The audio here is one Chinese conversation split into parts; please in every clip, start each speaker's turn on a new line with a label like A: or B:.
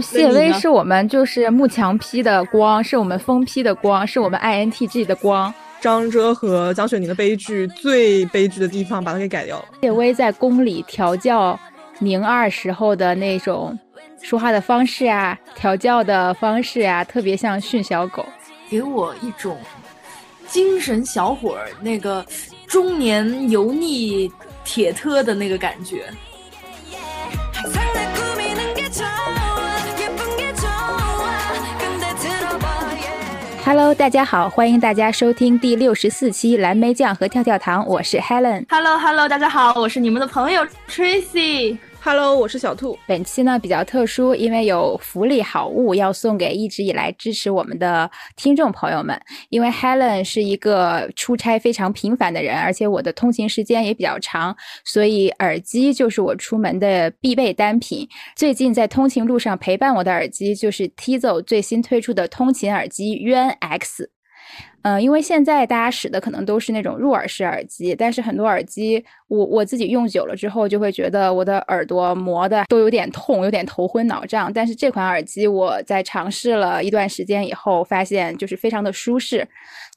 A: 谢薇是我们就是幕墙批的光，是我们封批的光，是我们 INTG 的光。
B: 张哲和江雪宁的悲剧最悲剧的地方，把它给改掉了。
A: 谢薇在宫里调教宁二时候的那种说话的方式啊，调教的方式啊，特别像训小狗，
C: 给我一种精神小伙儿那个中年油腻铁特的那个感觉。
A: Hello，大家好，欢迎大家收听第六十四期蓝莓酱和跳跳糖，我是 Helen。
C: Hello，Hello，大家好，我是你们的朋友 Tracy。
B: Hello，我是小兔。
A: 本期呢比较特殊，因为有福利好物要送给一直以来支持我们的听众朋友们。因为 Helen 是一个出差非常频繁的人，而且我的通勤时间也比较长，所以耳机就是我出门的必备单品。最近在通勤路上陪伴我的耳机就是 Tizo 最新推出的通勤耳机渊 X。嗯，因为现在大家使的可能都是那种入耳式耳机，但是很多耳机我我自己用久了之后，就会觉得我的耳朵磨的都有点痛，有点头昏脑胀。但是这款耳机我在尝试了一段时间以后，发现就是非常的舒适。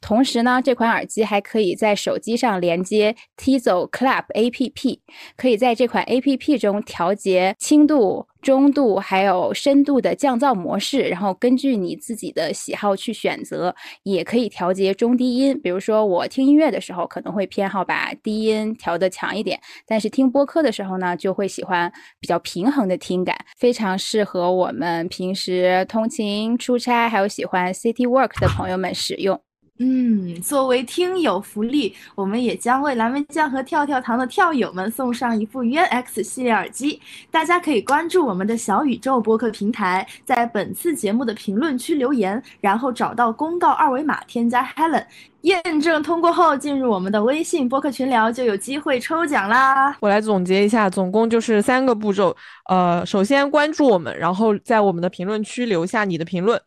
A: 同时呢，这款耳机还可以在手机上连接 Tizo Club APP，可以在这款 APP 中调节轻度、中度还有深度的降噪模式，然后根据你自己的喜好去选择，也可以调节中低音。比如说我听音乐的时候可能会偏好把低音调的强一点，但是听播客的时候呢，就会喜欢比较平衡的听感，非常适合我们平时通勤、出差还有喜欢 City Work 的朋友们使用。
C: 嗯，作为听友福利，我们也将为蓝莓酱和跳跳糖的跳友们送上一副渊 X 系列耳机。大家可以关注我们的小宇宙播客平台，在本次节目的评论区留言，然后找到公告二维码添加 Helen，验证通过后进入我们的微信播客群聊，就有机会抽奖啦。
B: 我来总结一下，总共就是三个步骤。呃，首先关注我们，然后在我们的评论区留下你的评论。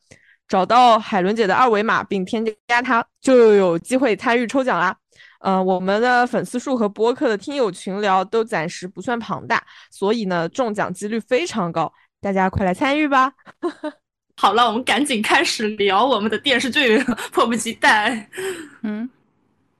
B: 找到海伦姐的二维码并添加她，就有机会参与抽奖啦。嗯，我们的粉丝数和播客的听友群聊都暂时不算庞大，所以呢，中奖几率非常高，大家快来参与吧。
C: 好了，我们赶紧开始聊我们的电视剧，迫不及待。嗯，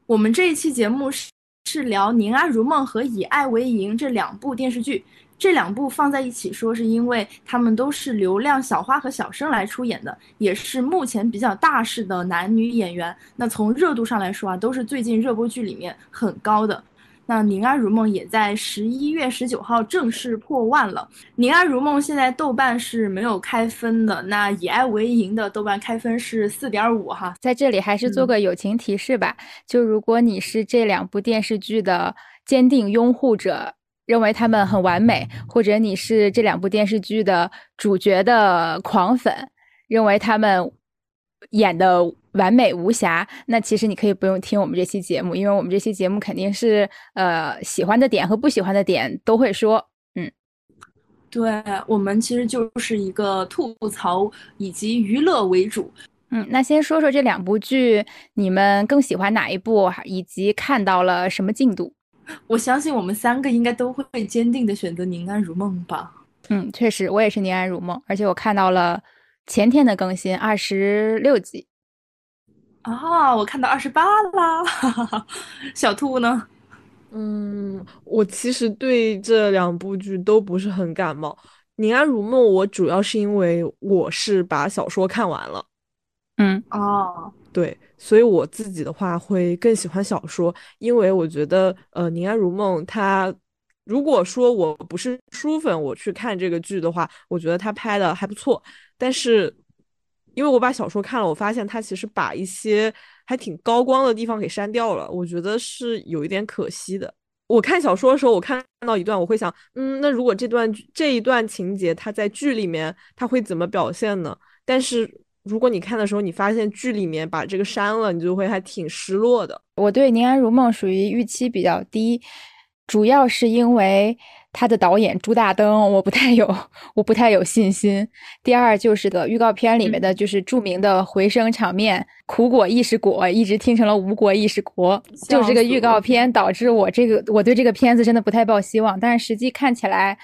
C: 我们这一期节目是是聊《宁安如梦》和《以爱为营》这两部电视剧。这两部放在一起说，是因为他们都是流量小花和小生来出演的，也是目前比较大势的男女演员。那从热度上来说啊，都是最近热播剧里面很高的。那《宁安如梦》也在十一月十九号正式破万了。《宁安如梦》现在豆瓣是没有开分的，那《以爱为营》的豆瓣开分是四点五哈。
A: 在这里还是做个友情提示吧，就如果你是这两部电视剧的坚定拥护者。认为他们很完美，或者你是这两部电视剧的主角的狂粉，认为他们演的完美无瑕，那其实你可以不用听我们这期节目，因为我们这期节目肯定是呃喜欢的点和不喜欢的点都会说。嗯，
C: 对我们其实就是一个吐槽以及娱乐为主。
A: 嗯，那先说说这两部剧，你们更喜欢哪一部，以及看到了什么进度？
C: 我相信我们三个应该都会坚定的选择《宁安如梦》吧。
A: 嗯，确实，我也是《宁安如梦》，而且我看到了前天的更新，二十六集。
C: 啊，我看到二十八啦！小兔呢？
B: 嗯，我其实对这两部剧都不是很感冒。《宁安如梦》我主要是因为我是把小说看完了。
A: 嗯，
C: 哦。
B: 对，所以我自己的话会更喜欢小说，因为我觉得，呃，《宁安如梦》它，如果说我不是书粉，我去看这个剧的话，我觉得它拍的还不错。但是，因为我把小说看了，我发现它其实把一些还挺高光的地方给删掉了，我觉得是有一点可惜的。我看小说的时候，我看到一段，我会想，嗯，那如果这段这一段情节它在剧里面，它会怎么表现呢？但是。如果你看的时候，你发现剧里面把这个删了，你就会还挺失落的。
A: 我对《宁安如梦》属于预期比较低，主要是因为他的导演朱大灯，我不太有，我不太有信心。第二就是的预告片里面的就是著名的回声场面，“苦果亦是果”，一直听成了“无果亦是果”，就这个预告片导致我这个我对这个片子真的不太抱希望。但是实际看起来。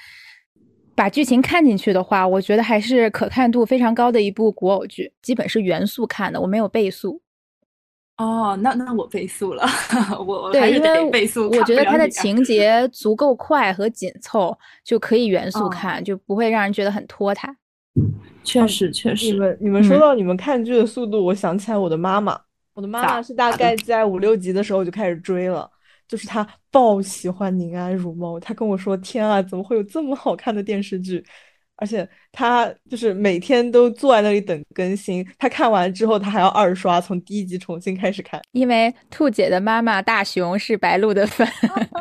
A: 把剧情看进去的话，我觉得还是可看度非常高的一部古偶剧，基本是原速看的，我没有倍速。
C: 哦，那那我倍速了，我
A: 对，因为
C: 倍速。
A: 我觉得它的情节足够快和紧凑，就可以原速看，就不会让人觉得很拖沓。
C: 确实，确实。
B: 你们你们说到你们看剧的速度，我想起来我的妈妈，我的妈妈是大概在五六集的时候就开始追了，就是他爆喜欢《宁安如梦》，他跟我说：“天啊，怎么会有这么好看的电视剧？”而且他就是每天都坐在那里等更新，他看完之后他还要二刷，从第一集重新开始看。
A: 因为兔姐的妈妈大熊是白鹿的粉，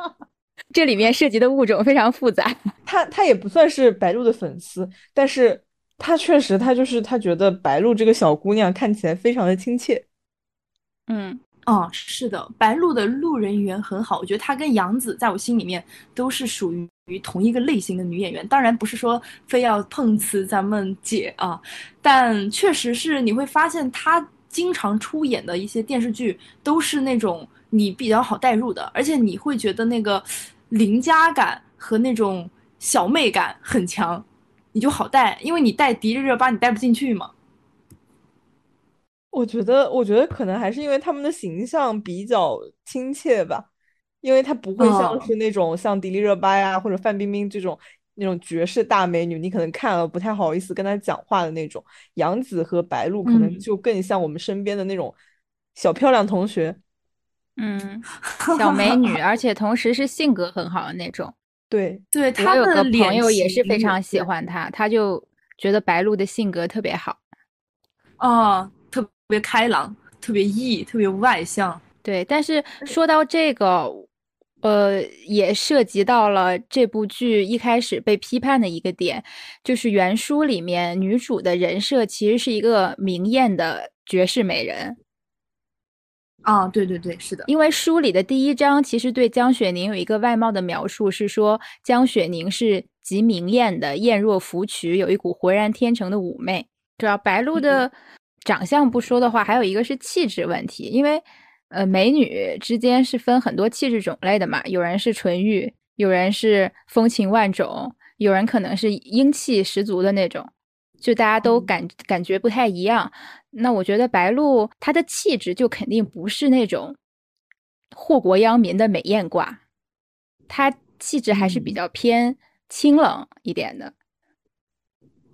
A: 这里面涉及的物种非常复杂。
B: 他他也不算是白鹿的粉丝，但是他确实他就是他觉得白鹿这个小姑娘看起来非常的亲切。
A: 嗯。
C: 哦，是的，白鹿的路人缘很好，我觉得她跟杨紫在我心里面都是属于同一个类型的女演员。当然不是说非要碰瓷咱们姐啊，但确实是你会发现她经常出演的一些电视剧都是那种你比较好代入的，而且你会觉得那个邻家感和那种小妹感很强，你就好带，因为你带迪丽热巴你带不进去嘛。
B: 我觉得，我觉得可能还是因为他们的形象比较亲切吧，因为他不会像是那种像迪丽热巴呀或者范冰冰这种那种绝世大美女，你可能看了不太好意思跟她讲话的那种。杨紫和白鹿可能就更像我们身边的那种小漂亮同学，
A: 嗯，小美女，而且同时是性格很好的那种。
B: 对
C: 对，
A: 我有个朋友也是非常喜欢她，他就觉得白鹿的性格特别好。
C: 哦。特别开朗，特别 E，特别外向。
A: 对，但是说到这个，呃，也涉及到了这部剧一开始被批判的一个点，就是原书里面女主的人设其实是一个明艳的绝世美人。
C: 啊，对对对，是的。
A: 因为书里的第一章其实对江雪宁有一个外貌的描述，是说江雪宁是极明艳的，艳若芙蕖，有一股浑然天成的妩媚。主要白鹿的。长相不说的话，还有一个是气质问题，因为，呃，美女之间是分很多气质种类的嘛，有人是纯欲，有人是风情万种，有人可能是英气十足的那种，就大家都感感觉不太一样。那我觉得白鹿她的气质就肯定不是那种祸国殃民的美艳挂，她气质还是比较偏清冷一点的。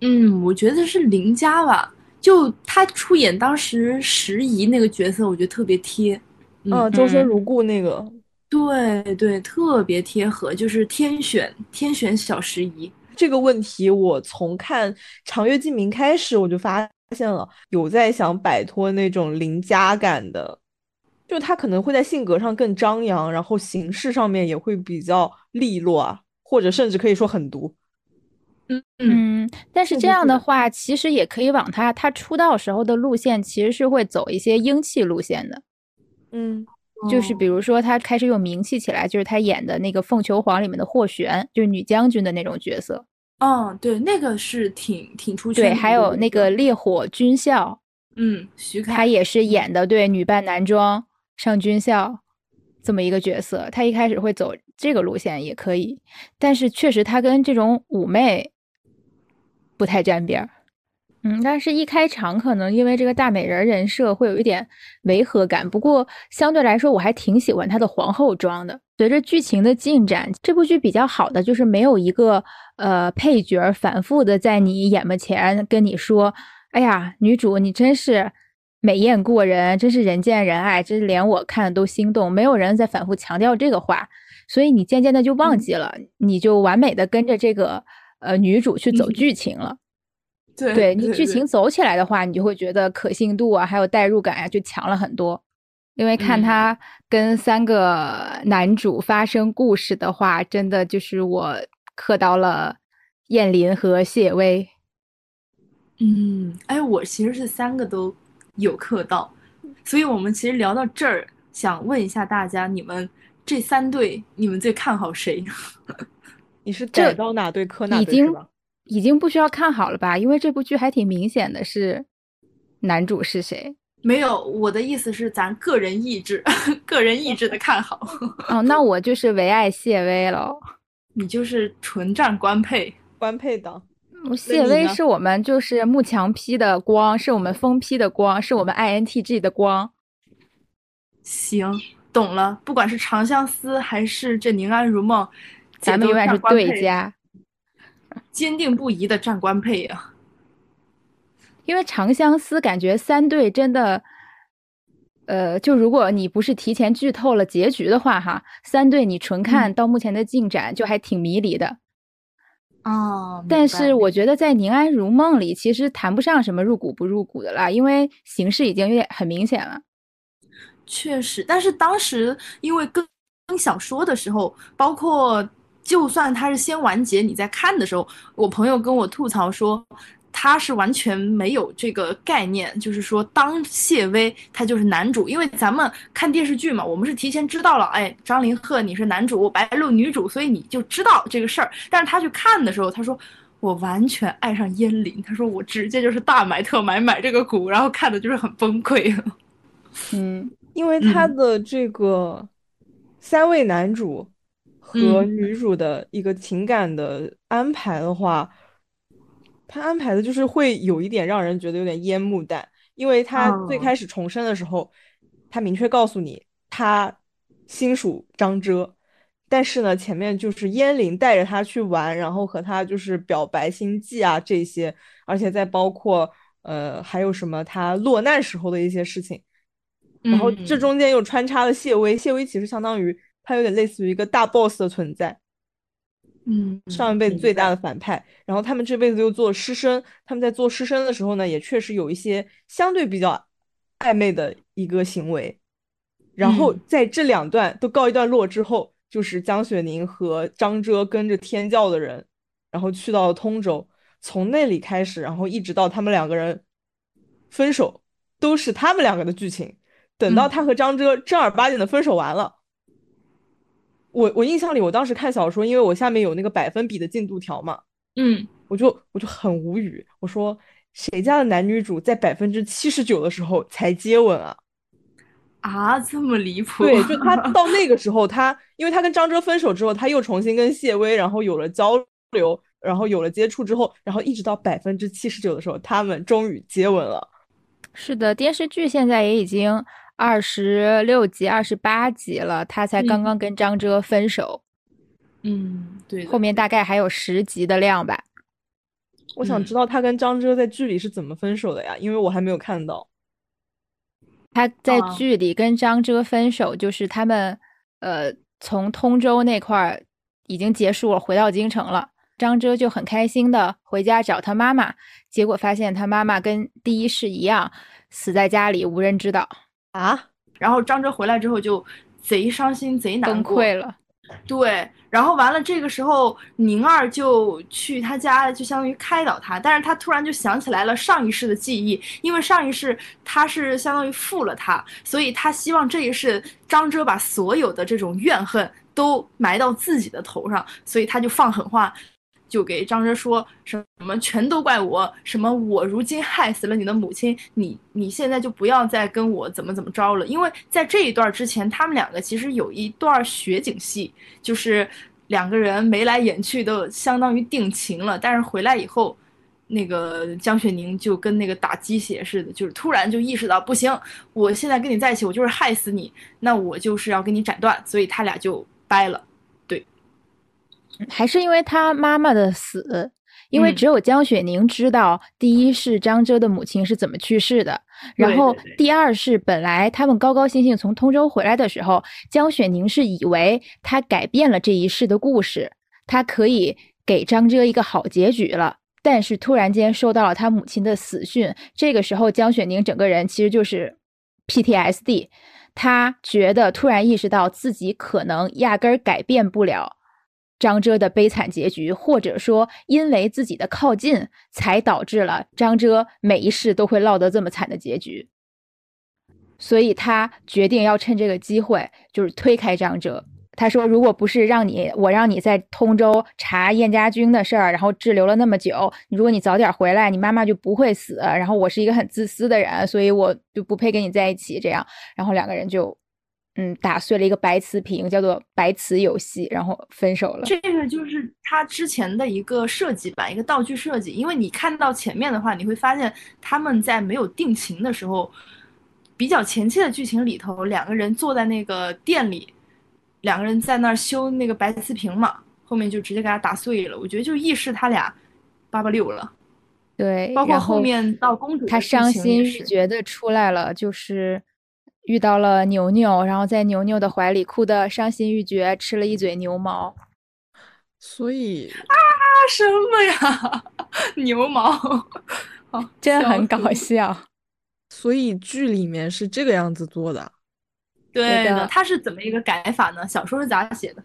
C: 嗯，我觉得是邻家吧。就他出演当时时宜那个角色，我觉得特别贴，
B: 嗯，周生如故那个，
C: 对对，特别贴合，就是天选天选小时宜。
B: 这个问题我从看《长月烬明》开始我就发现了，有在想摆脱那种邻家感的，就他可能会在性格上更张扬，然后形式上面也会比较利落啊，或者甚至可以说狠毒。
C: 嗯
A: 嗯，但是这样的话，其实也可以往他他出道时候的路线，其实是会走一些英气路线的。
B: 嗯，
A: 就是比如说他开始有名气起来，就是他演的那个《凤求凰》里面的霍玄，就是女将军的那种角色。
C: 哦，对，那个是挺挺出
A: 圈。对，还有那个《烈火军校》，
C: 嗯，徐凯，
A: 他也是演的对女扮男装上军校这么一个角色。他一开始会走这个路线也可以，但是确实他跟这种妩媚。不太沾边儿，嗯，但是一开场可能因为这个大美人人设会有一点违和感。不过相对来说，我还挺喜欢她的皇后装的。随着剧情的进展，这部剧比较好的就是没有一个呃配角反复的在你眼巴前跟你说：“哎呀，女主你真是美艳过人，真是人见人爱，真是连我看的都心动。”没有人在反复强调这个话，所以你渐渐的就忘记了，你就完美的跟着这个。呃，女主去走剧情了，
C: 对
A: 你剧情走起来的话，你就会觉得可信度啊，还有代入感啊，就强了很多。因为看他跟三个男主发生故事的话，真的就是我磕到了燕林和谢薇。
C: 嗯，哎，我其实是三个都有磕到，所以我们其实聊到这儿，想问一下大家，你们这三对，你们最看好谁？
B: 你是改到哪对磕哪
A: 对已经已经不需要看好了吧？因为这部剧还挺明显的是男主是谁。
C: 没有，我的意思是咱个人意志，个人意志的看好。
A: 哦，那我就是唯爱谢薇了。
C: 你就是纯站官配。
B: 官配党。
A: 谢薇是我们就是幕墙批的光，是我们封批的光，是我们 INTG 的光。
C: 行，懂了。不管是长相思还是这宁安如梦，
A: 咱们永远是对家，
C: 坚定不移的站官配呀。
A: 因为长相思感觉三对真的，呃，就如果你不是提前剧透了结局的话，哈，三对你纯看到目前的进展就还挺迷离的。
C: 哦，
A: 但是我觉得在《宁安如梦》里，其实谈不上什么入股不入股的啦，因为形势已经有点很明显了。
C: 确实，但是当时因为更更小说的时候，包括就算它是先完结，你在看的时候，我朋友跟我吐槽说。他是完全没有这个概念，就是说当谢薇他就是男主，因为咱们看电视剧嘛，我们是提前知道了，哎，张凌赫你是男主，白鹿女主，所以你就知道这个事儿。但是他去看的时候，他说我完全爱上燕玲，他说我直接就是大买特买买这个股，然后看的就是很崩溃。
A: 嗯，
B: 因为他的这个三位男主和女主的一个情感的安排的话。他安排的就是会有一点让人觉得有点烟幕弹，因为他最开始重生的时候，他明确告诉你他心属张遮，但是呢，前面就是燕玲带着他去玩，然后和他就是表白心迹啊这些，而且再包括呃还有什么他落难时候的一些事情，然后这中间又穿插了谢薇，谢薇其实相当于他有点类似于一个大 boss 的存在。
C: 嗯，
B: 上一辈子最大的反派，然后他们这辈子又做师生，他们在做师生的时候呢，也确实有一些相对比较暧昧的一个行为，然后在这两段都告一段落之后，就是江雪宁和张遮跟着天教的人，然后去到了通州，从那里开始，然后一直到他们两个人分手，都是他们两个的剧情。等到他和张遮正儿八经的分手完了。我我印象里，我当时看小说，因为我下面有那个百分比的进度条嘛，
C: 嗯，
B: 我就我就很无语，我说谁家的男女主在百分之七十九的时候才接吻啊？
C: 啊，这么离谱？
B: 对，就他到那个时候，他因为他跟张哲分手之后，他又重新跟谢薇，然后有了交流，然后有了接触之后，然后一直到百分之七十九的时候，他们终于接吻了。
A: 是的，电视剧现在也已经。二十六集、二十八集了，他才刚刚跟张哲分手。
C: 嗯，对，
A: 后面大概还有十集的量吧。
B: 我想知道他跟张哲在剧里是怎么分手的呀？因为我还没有看到。
A: 他在剧里跟张哲分手，就是他们呃从通州那块儿已经结束了，回到京城了。张哲就很开心的回家找他妈妈，结果发现他妈妈跟第一世一样，死在家里，无人知道。
B: 啊，
C: 然后张哲回来之后就贼伤心贼难
A: 过，崩溃了。
C: 对，然后完了，这个时候宁儿就去他家，就相当于开导他。但是他突然就想起来了上一世的记忆，因为上一世他是相当于负了他，所以他希望这一世张哲把所有的这种怨恨都埋到自己的头上，所以他就放狠话。就给张哲说什么全都怪我，什么我如今害死了你的母亲，你你现在就不要再跟我怎么怎么着了。因为在这一段之前，他们两个其实有一段雪景戏，就是两个人眉来眼去都相当于定情了。但是回来以后，那个江雪宁就跟那个打鸡血似的，就是突然就意识到不行，我现在跟你在一起，我就是害死你，那我就是要跟你斩断，所以他俩就掰了。
A: 还是因为他妈妈的死，因为只有江雪宁知道，第一是张遮的母亲是怎么去世的，然后第二是本来他们高高兴兴从通州回来的时候，江雪宁是以为他改变了这一世的故事，他可以给张遮一个好结局了，但是突然间收到了他母亲的死讯，这个时候江雪宁整个人其实就是 PTSD，他觉得突然意识到自己可能压根儿改变不了。张遮的悲惨结局，或者说因为自己的靠近，才导致了张遮每一世都会落得这么惨的结局。所以他决定要趁这个机会，就是推开张遮。他说：“如果不是让你我让你在通州查燕家军的事儿，然后滞留了那么久，如果你早点回来，你妈妈就不会死。然后我是一个很自私的人，所以我就不配跟你在一起。这样，然后两个人就嗯，打碎了一个白瓷瓶，叫做白瓷游戏，然后分手了。
C: 这个就是他之前的一个设计吧，一个道具设计。因为你看到前面的话，你会发现他们在没有定情的时候，比较前期的剧情里头，两个人坐在那个店里，两个人在那儿修那个白瓷瓶嘛，后面就直接给他打碎了。我觉得就预示他俩八八六了。
A: 对，
C: 包括后面到公主，
A: 他伤心欲绝的出来了，就是。遇到了牛牛，然后在牛牛的怀里哭得伤心欲绝，吃了一嘴牛毛。
B: 所以
C: 啊，什么呀？牛毛，
A: 真的很搞笑。
B: 所以剧里面是这个样子做的。
C: 对的，他是怎么一个改法呢？小说是咋写的？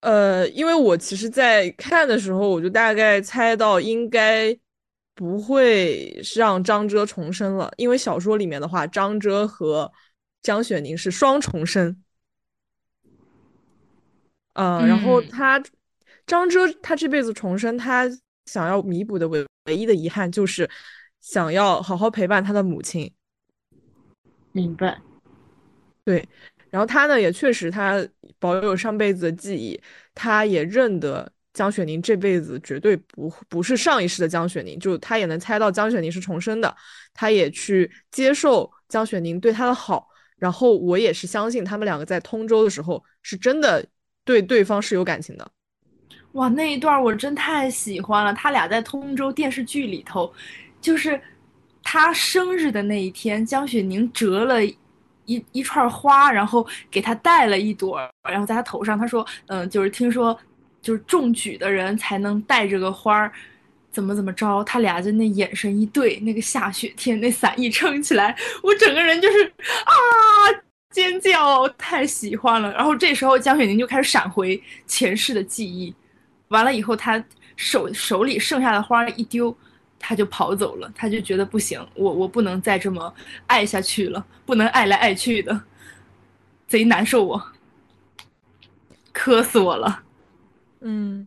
B: 呃，因为我其实，在看的时候，我就大概猜到应该不会是让张遮重生了，因为小说里面的话，张遮和江雪宁是双重生，呃，然后他张遮他这辈子重生，他想要弥补的唯唯一的遗憾就是想要好好陪伴他的母亲。
C: 明白。
B: 对，然后他呢也确实他保有上辈子的记忆，他也认得江雪宁这辈子绝对不不是上一世的江雪宁，就他也能猜到江雪宁是重生的，他也去接受江雪宁对他的好。然后我也是相信他们两个在通州的时候是真的对对方是有感情的。
C: 哇，那一段我真太喜欢了。他俩在通州电视剧里头，就是他生日的那一天，江雪宁折了一一串花，然后给他戴了一朵，然后在他头上，他说：“嗯，就是听说，就是中举的人才能戴这个花儿。”怎么怎么着？他俩就那眼神一对，那个下雪天，那伞一撑起来，我整个人就是啊尖叫，太喜欢了。然后这时候江雪宁就开始闪回前世的记忆，完了以后，他手手里剩下的花一丢，他就跑走了。他就觉得不行，我我不能再这么爱下去了，不能爱来爱去的，贼难受我，磕死我了。
B: 嗯，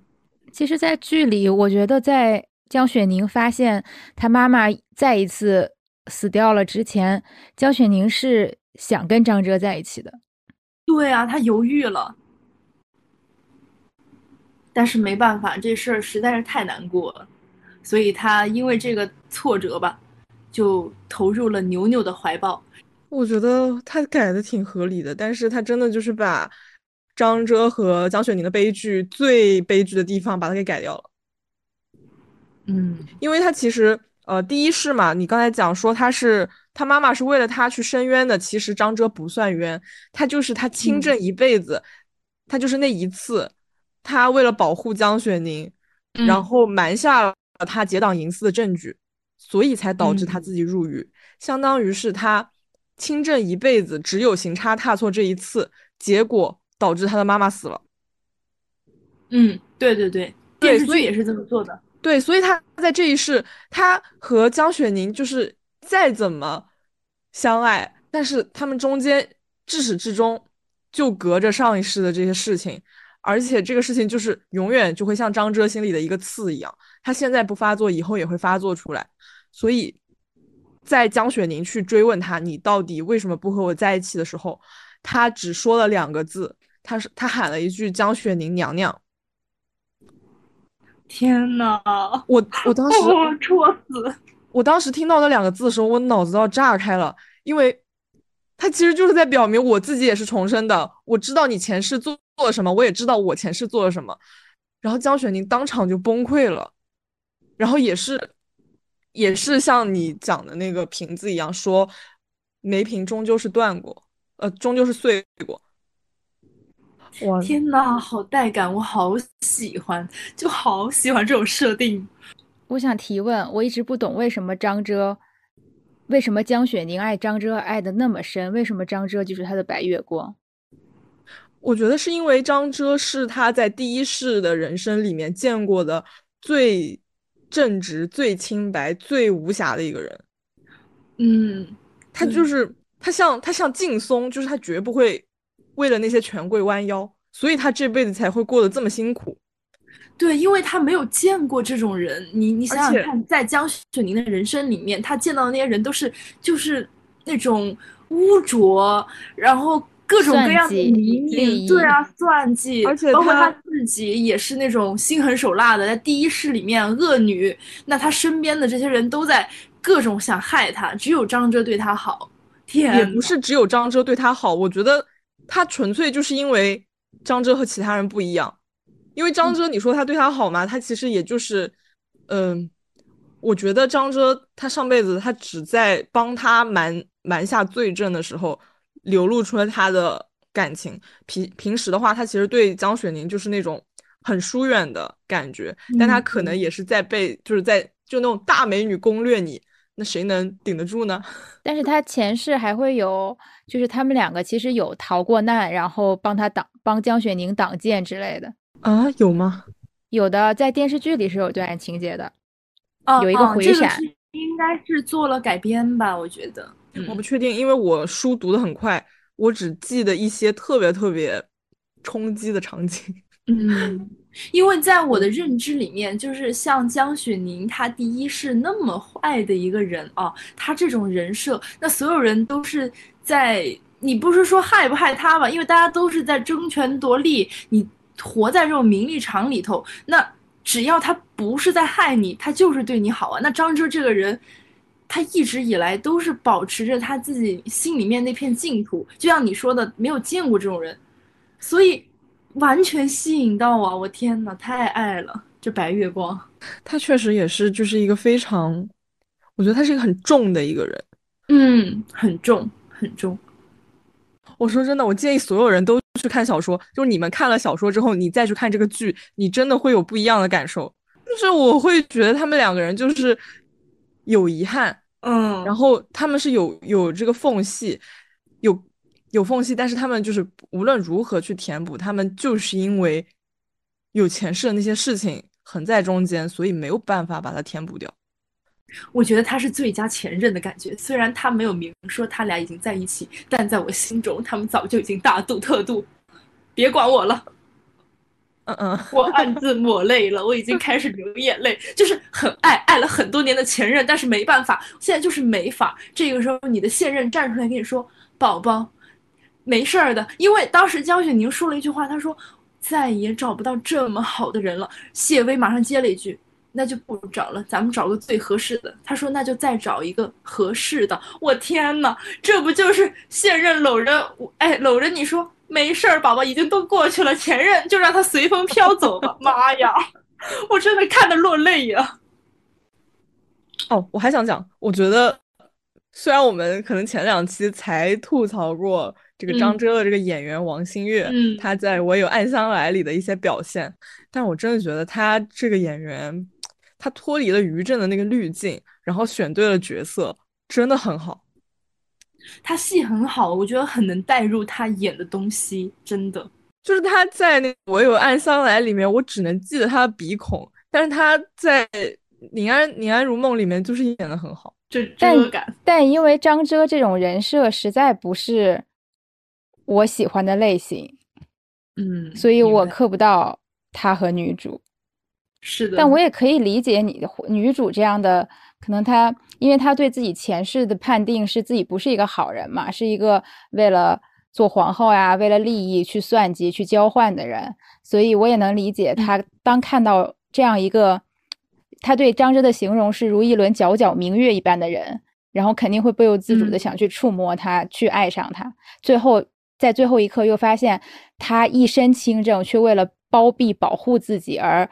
A: 其实，在剧里，我觉得在。江雪宁发现他妈妈再一次死掉了之前，江雪宁是想跟张哲在一起的。
C: 对啊，他犹豫了，但是没办法，这事儿实在是太难过了，所以他因为这个挫折吧，就投入了牛牛的怀抱。
B: 我觉得他改的挺合理的，但是他真的就是把张哲和江雪宁的悲剧最悲剧的地方把它给改掉了。
C: 嗯，
B: 因为他其实，呃，第一世嘛，你刚才讲说他是他妈妈是为了他去伸冤的，其实张哲不算冤，他就是他亲政一辈子，他就是那一次，他为了保护江雪宁，然后瞒下了他结党营私的证据，所以才导致他自己入狱，相当于是他亲政一辈子，只有行差踏错这一次，结果导致他的妈妈死了。
C: 嗯，对对对，电视剧也是这么做的。
B: 对，所以他在这一世，他和江雪宁就是再怎么相爱，但是他们中间至始至终就隔着上一世的这些事情，而且这个事情就是永远就会像张遮心里的一个刺一样，他现在不发作，以后也会发作出来。所以在江雪宁去追问他你到底为什么不和我在一起的时候，他只说了两个字，他是他喊了一句江雪宁娘娘。
C: 天呐，
B: 我我当时
C: 戳死！
B: 我当时听到那两个字的时候，我脑子都要炸开了，因为他其实就是在表明我自己也是重生的。我知道你前世做做了什么，我也知道我前世做了什么。然后江雪宁当场就崩溃了，然后也是也是像你讲的那个瓶子一样，说梅瓶终究是断过，呃，终究是碎过。
C: 天呐，好带感，我好喜欢，就好喜欢这种设定。
A: 我想提问，我一直不懂为什么张遮，为什么江雪宁爱张遮爱的那么深？为什么张遮就是他的白月光？
B: 我觉得是因为张遮是他在第一世的人生里面见过的最正直、最清白、最无瑕的一个人。
C: 嗯，
B: 他就是他像他像劲松，就是他绝不会。为了那些权贵弯腰，所以他这辈子才会过得这么辛苦。
C: 对，因为他没有见过这种人。你你想想看，在江雪宁的人生里面，他见到的那些人都是就是那种污浊，然后各种各样的泥泞，对啊，算计，
B: 而且
C: 包括他自己也是那种心狠手辣的，在第一世里面恶女，那他身边的这些人都在各种想害他，只有张哲对他好。天，
B: 也不是只有张哲对他好，我觉得他纯粹就是因为张哲和其他人不一样，因为张哲你说他对他好吗？他其实也就是，嗯，我觉得张哲他上辈子他只在帮他瞒瞒下罪证的时候。流露出了他的感情。平平时的话，他其实对江雪宁就是那种很疏远的感觉，但他可能也是在被，就是在就那种大美女攻略你，那谁能顶得住呢？
A: 但是他前世还会有，就是他们两个其实有逃过难，然后帮他挡，帮江雪宁挡箭之类的
B: 啊？有吗？
A: 有的，在电视剧里是有段情节的，
C: 哦，
A: 有一个回闪，
C: 应该是做了改编吧？我觉得。
B: 我不确定，因为我书读的很快，我只记得一些特别特别冲击的场景。
C: 嗯，因为在我的认知里面，就是像江雪宁，她第一是那么坏的一个人啊，她这种人设，那所有人都是在，你不是说害不害她吧？因为大家都是在争权夺利，你活在这种名利场里头，那只要他不是在害你，他就是对你好啊。那张哲这个人。他一直以来都是保持着他自己心里面那片净土，就像你说的，没有见过这种人，所以完全吸引到我。我天呐，太爱了这白月光。
B: 他确实也是，就是一个非常，我觉得他是一个很重的一个人。
C: 嗯，很重，很重。
B: 我说真的，我建议所有人都去看小说，就是你们看了小说之后，你再去看这个剧，你真的会有不一样的感受。就是我会觉得他们两个人就是。有遗憾，
C: 嗯，
B: 然后他们是有有这个缝隙，有有缝隙，但是他们就是无论如何去填补，他们就是因为有前世的那些事情横在中间，所以没有办法把它填补掉。
C: 我觉得他是最佳前任的感觉，虽然他没有明说他俩已经在一起，但在我心中，他们早就已经大度特度，别管我了。
B: 嗯嗯，
C: 我暗自抹泪了，我已经开始流眼泪，就是很爱，爱了很多年的前任，但是没办法，现在就是没法。这个时候，你的现任站出来跟你说：“宝宝，没事儿的。”因为当时江雪宁说了一句话，她说：“再也找不到这么好的人了。”谢薇马上接了一句：“那就不找了，咱们找个最合适的。”他说：“那就再找一个合适的。”我天呐，这不就是现任搂着我，哎，搂着你说。没事儿，宝宝已经都过去了，前任就让他随风飘走吧。妈呀，我真的看得落泪呀！
B: 哦，我还想讲，我觉得虽然我们可能前两期才吐槽过这个张哲的这个演员王星越，他在我有暗香来里的一些表现，但我真的觉得他这个演员，他脱离了余震的那个滤镜，然后选对了角色，真的很好。
C: 他戏很好，我觉得很能带入他演的东西，真的。
B: 就是他在那《我有暗香来》里面，我只能记得他的鼻孔，但是他在《宁安宁安如梦》里面就是演的很好，
C: 就遮感。
A: 但因为张遮这种人设实在不是我喜欢的类型，
C: 嗯，
A: 所以我磕不到他和女主。
C: 是的，
A: 但我也可以理解你的女主这样的。可能她，因为她对自己前世的判定是自己不是一个好人嘛，是一个为了做皇后呀，为了利益去算计、去交换的人，所以我也能理解她当看到这样一个，他对张芝的形容是如一轮皎皎明月一般的人，然后肯定会不由自主的想去触摸他，去爱上他。最后在最后一刻又发现他一身清正，却为了包庇保护自己而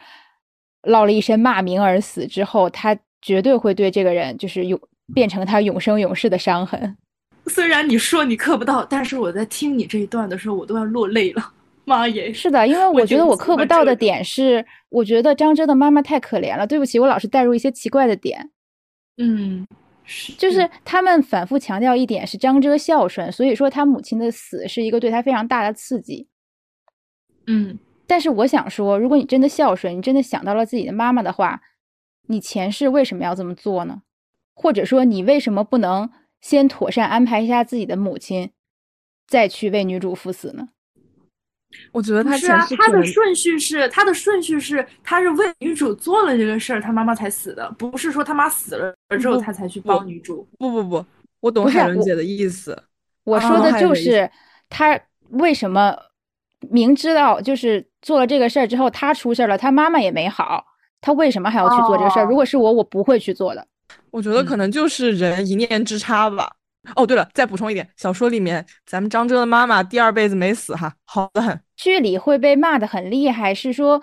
A: 落了一身骂名而死之后，他。绝对会对这个人就是永变成他永生永世的伤痕。
C: 虽然你说你磕不到，但是我在听你这一段的时候，我都要落泪了。妈耶！
A: 是的，因为我觉得我磕不到的点是，我觉得张哲的妈妈太可怜了。对不起，我老是带入一些奇怪的点。
C: 嗯，
A: 就是他们反复强调一点是张哲孝顺，所以说他母亲的死是一个对他非常大的刺激。
C: 嗯，
A: 但是我想说，如果你真的孝顺，你真的想到了自己的妈妈的话。你前世为什么要这么做呢？或者说，你为什么不能先妥善安排一下自己的母亲，再去为女主赴死呢？
B: 我觉得他
C: 是啊，他的顺序是，他的顺序是，他是为女主做了这个事儿，他妈妈才死的，不是说他妈死了之后他才去帮女主。
B: 不不不，我懂海伦姐的意思。
A: 我说的就是他为什么明知道就是做了这个事儿之后他出事儿了，他妈妈也没好，他为什么还要去做这个事儿？如果是我，我不会去做的。
B: 我觉得可能就是人一念之差吧。哦，对了，再补充一点，小说里面咱们张哲的妈妈第二辈子没死哈，好的很。
A: 剧里会被骂的很厉害，是说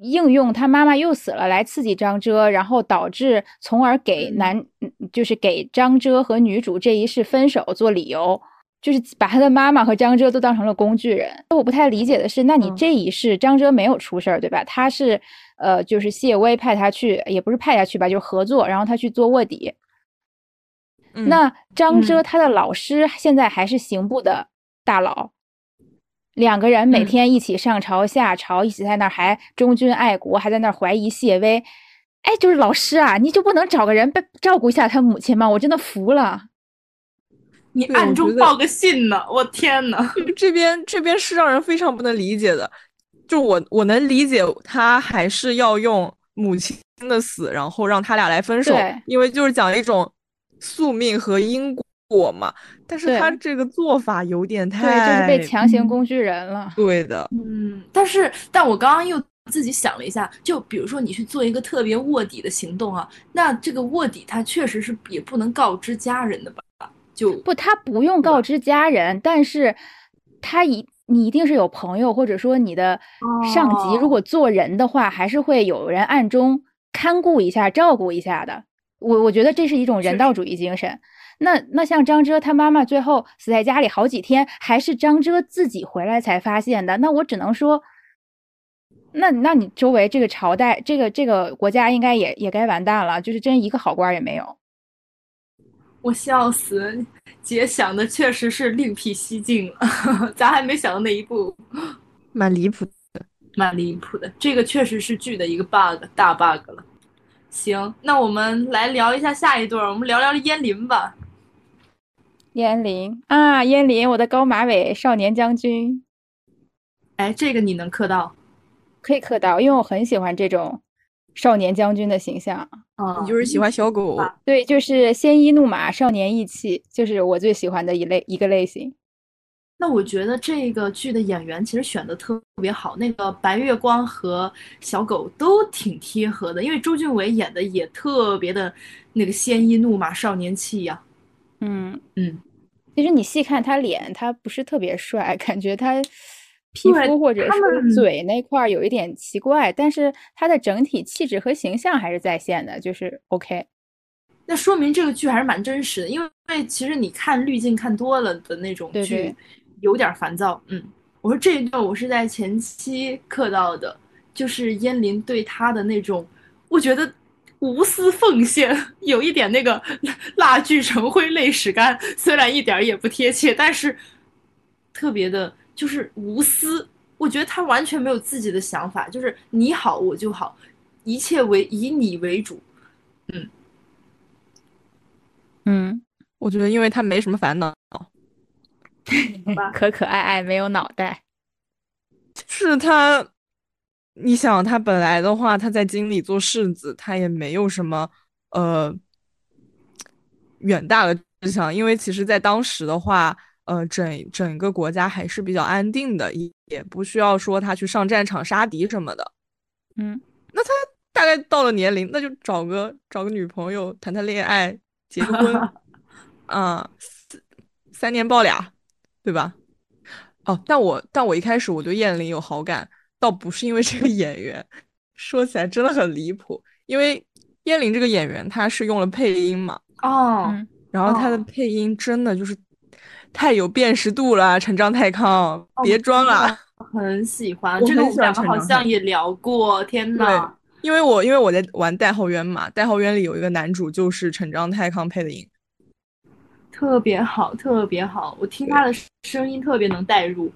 A: 应用他妈妈又死了来刺激张哲，然后导致从而给男就是给张哲和女主这一世分手做理由，就是把他的妈妈和张哲都当成了工具人。我不太理解的是，那你这一世张哲没有出事儿对吧？他是呃，就是谢薇派他去，也不是派他去吧，就是合作，然后他去做卧底。那张哲他的老师现在还是刑部的大佬。两个人每天一起上朝下朝，一起在那儿还忠君爱国，还在那儿怀疑谢威。哎，就是老师啊，你就不能找个人被照顾一下他母亲吗？我真的服了。
C: 你暗中报个信呢？我天呐，
B: 这边这边是让人非常不能理解的。就我我能理解他还是要用母亲的死，然后让他俩来分手，因为就是讲一种宿命和因果嘛。但是他这个做法有点太，
A: 对，就是被强行工具人了。
B: 对的，
C: 嗯，但是，但我刚刚又自己想了一下，就比如说你去做一个特别卧底的行动啊，那这个卧底他确实是也不能告知家人的吧？就
A: 不，他不用告知家人，但是他一你一定是有朋友，或者说你的上级，如果做人的话，还是会有人暗中看顾一下、照顾一下的。我我觉得这是一种人道主义精神。那那像张哲他妈妈最后死在家里好几天，还是张哲自己回来才发现的。那我只能说，那那你周围这个朝代，这个这个国家应该也也该完蛋了，就是真一个好官也没有。
C: 我笑死，姐想的确实是另辟蹊径了，咱还没想到那一步，
B: 蛮离谱的，
C: 蛮离谱的。这个确实是剧的一个 bug，大 bug 了。行，那我们来聊一下下一对，我们聊聊燕林吧。
A: 燕林啊，燕林，我的高马尾少年将军。
C: 哎，这个你能磕到？
A: 可以磕到，因为我很喜欢这种少年将军的形象。
B: 啊，你就是喜欢小狗？
A: 对，就是鲜衣怒马，少年义气，就是我最喜欢的一类一个类型。
C: 那我觉得这个剧的演员其实选的特别好，那个白月光和小狗都挺贴合的，因为周俊伟演的也特别的那个鲜衣怒马，少年气呀。
A: 嗯
C: 嗯。
A: 其实你细看他脸，他不是特别帅，感觉他皮肤或者是嘴那块儿有一点奇怪，但是他的整体气质和形象还是在线的，就是 OK。
C: 那说明这个剧还是蛮真实的，因为其实你看滤镜看多了的那种剧，有点烦躁。嗯，我说这一段我是在前期刻到的，就是燕林对他的那种，我觉得。无私奉献，有一点那个蜡炬成灰泪始干，虽然一点也不贴切，但是特别的，就是无私。我觉得他完全没有自己的想法，就是你好我就好，一切为以你为主。嗯
A: 嗯，
B: 我觉得因为他没什么烦恼，
A: 可可爱爱没有脑袋，
B: 是他。你想他本来的话，他在京里做世子，他也没有什么呃远大的志向，因为其实，在当时的话，呃，整整个国家还是比较安定的，也也不需要说他去上战场杀敌什么的。
A: 嗯，
B: 那他大概到了年龄，那就找个找个女朋友谈谈恋爱，结个婚，啊，三年抱俩，对吧？哦，但我但我一开始我对燕玲有好感。倒不是因为这个演员，说起来真的很离谱。因为燕玲这个演员，她是用了配音嘛，
C: 哦，
B: 然后她的配音真的就是太有辨识度了。陈章太康，别装了，
C: 很喜欢。这个我们好像也聊过，天呐。
B: 因为我因为我在玩代号渊嘛，代号渊里有一个男主就是陈章太康配的音，
C: 特别好，特别好。我听他的声音特别能代入。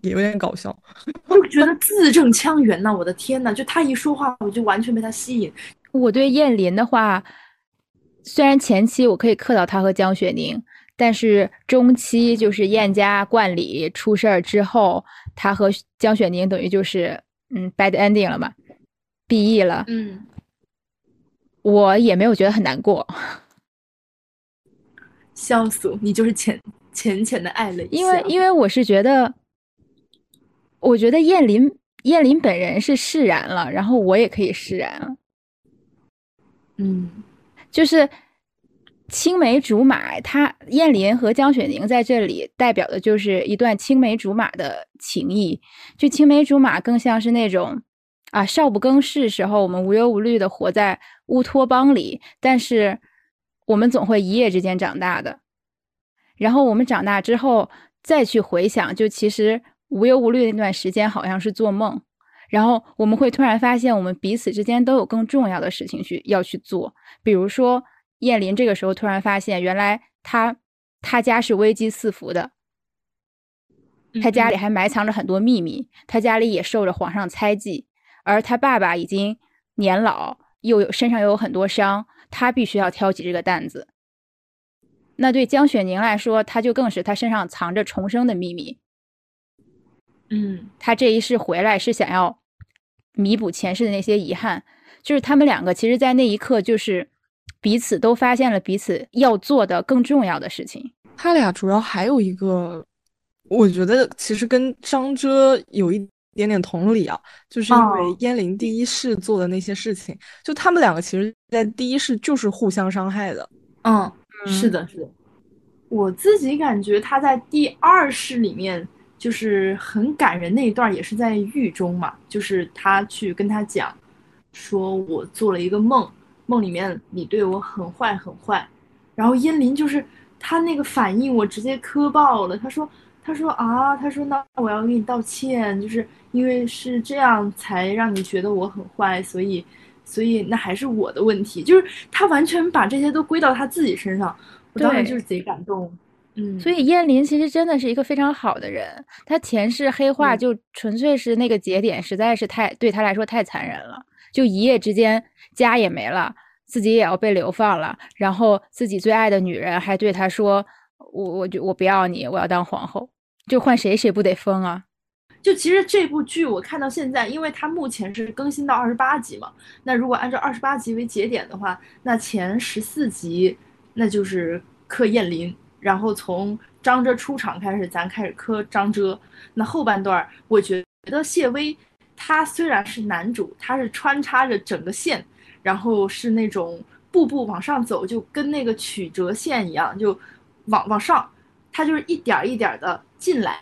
B: 也有点搞笑，
C: 就觉得字正腔圆呐！我的天呐，就他一说话，我就完全被他吸引。
A: 我对燕林的话，虽然前期我可以克到他和江雪宁，但是中期就是燕家冠礼出事儿之后，他和江雪宁等于就是嗯 bad ending 了嘛，B E 了。
C: 嗯，
A: 我也没有觉得很难过。
C: 笑死，你就是浅。浅浅的爱了一
A: 下。因为因为我是觉得，我觉得燕林燕林本人是释然了，然后我也可以释然了。
C: 嗯，
A: 就是青梅竹马，他燕林和江雪宁在这里代表的就是一段青梅竹马的情谊。就青梅竹马更像是那种啊，少不更事时候，我们无忧无虑的活在乌托邦里，但是我们总会一夜之间长大的。然后我们长大之后再去回想，就其实无忧无虑那段时间好像是做梦。然后我们会突然发现，我们彼此之间都有更重要的事情去要去做。比如说，燕林这个时候突然发现，原来他他家是危机四伏的，他家里还埋藏着很多秘密，他家里也受着皇上猜忌，而他爸爸已经年老，又有身上又有很多伤，他必须要挑起这个担子。那对江雪宁来说，他就更是他身上藏着重生的秘密。
C: 嗯，
A: 他这一世回来是想要。弥补前世的那些遗憾，就是他们两个其实，在那一刻就是彼此都发现了彼此要做的更重要的事情。
B: 他俩主要还有一个，我觉得其实跟张遮有一点点同理啊，就是因为燕玲第一世做的那些事情，就他们两个其实在第一世就是互相伤害的。
C: 嗯，是的，是的。我自己感觉他在第二世里面。就是很感人那一段，也是在狱中嘛。就是他去跟他讲，说我做了一个梦，梦里面你对我很坏很坏。然后燕林就是他那个反应，我直接磕爆了。他说，他说啊，他说那我要给你道歉，就是因为是这样才让你觉得我很坏，所以，所以那还是我的问题。就是他完全把这些都归到他自己身上，我当时就是贼感动。嗯，
A: 所以燕林其实真的是一个非常好的人。他前世黑化就纯粹是那个节点，实在是太对他来说太残忍了。就一夜之间家也没了，自己也要被流放了，然后自己最爱的女人还对他说：“我我就我不要你，我要当皇后。”就换谁谁不得疯啊？
C: 就其实这部剧我看到现在，因为它目前是更新到二十八集嘛。那如果按照二十八集为节点的话，那前十四集那就是磕燕林。然后从张遮出场开始，咱开始磕张遮。那后半段，我觉得谢薇她虽然是男主，他是穿插着整个线，然后是那种步步往上走，就跟那个曲折线一样，就往往上，他就是一点一点的进来。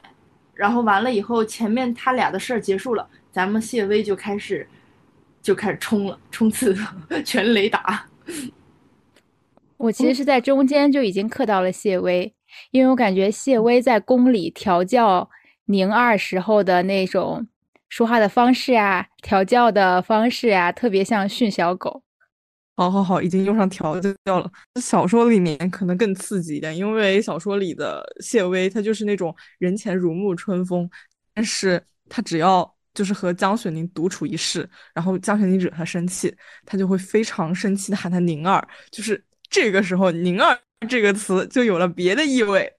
C: 然后完了以后，前面他俩的事儿结束了，咱们谢薇就开始就开始冲了，冲刺，全雷打。
A: 我其实是在中间就已经刻到了谢薇，因为我感觉谢薇在宫里调教宁二时候的那种说话的方式啊，调教的方式啊，特别像训小狗。
B: 好好好，已经用上调教了。小说里面可能更刺激一点，因为小说里的谢薇她就是那种人前如沐春风，但是她只要就是和江雪宁独处一室，然后江雪宁惹她生气，她就会非常生气的喊她宁儿，就是。这个时候“宁儿”这个词就有了别的意味。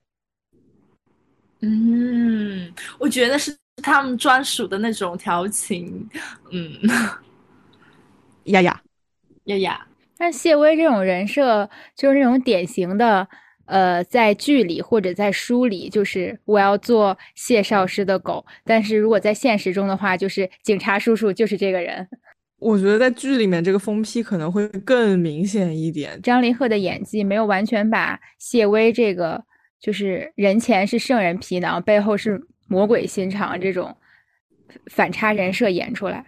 C: 嗯，我觉得是他们专属的那种调情。嗯，
B: 呀 呀，
C: 呀呀。
A: 但谢薇这种人设就是那种典型的，呃，在剧里或者在书里，就是我要做谢少师的狗；但是如果在现实中的话，就是警察叔叔就是这个人。
B: 我觉得在剧里面这个疯批可能会更明显一点。
A: 张凌赫的演技没有完全把谢薇这个就是人前是圣人皮囊，背后是魔鬼心肠这种反差人设演出来。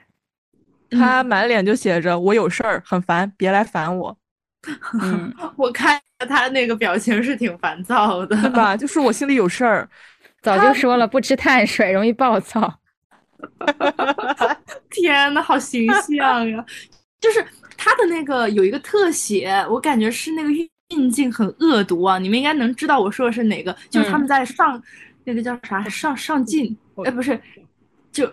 B: 他满脸就写着“我有事儿，很烦，别来烦我 ”。
A: 嗯，
C: 我看他那个表情是挺烦躁的，
B: 对吧？就是我心里有事儿。
A: 早就说了，不吃碳水容易暴躁。
C: 天呐，好形象呀！就是他的那个有一个特写，我感觉是那个运镜很恶毒啊。你们应该能知道我说的是哪个，就是他们在上那个叫啥上上镜，哎，不是，就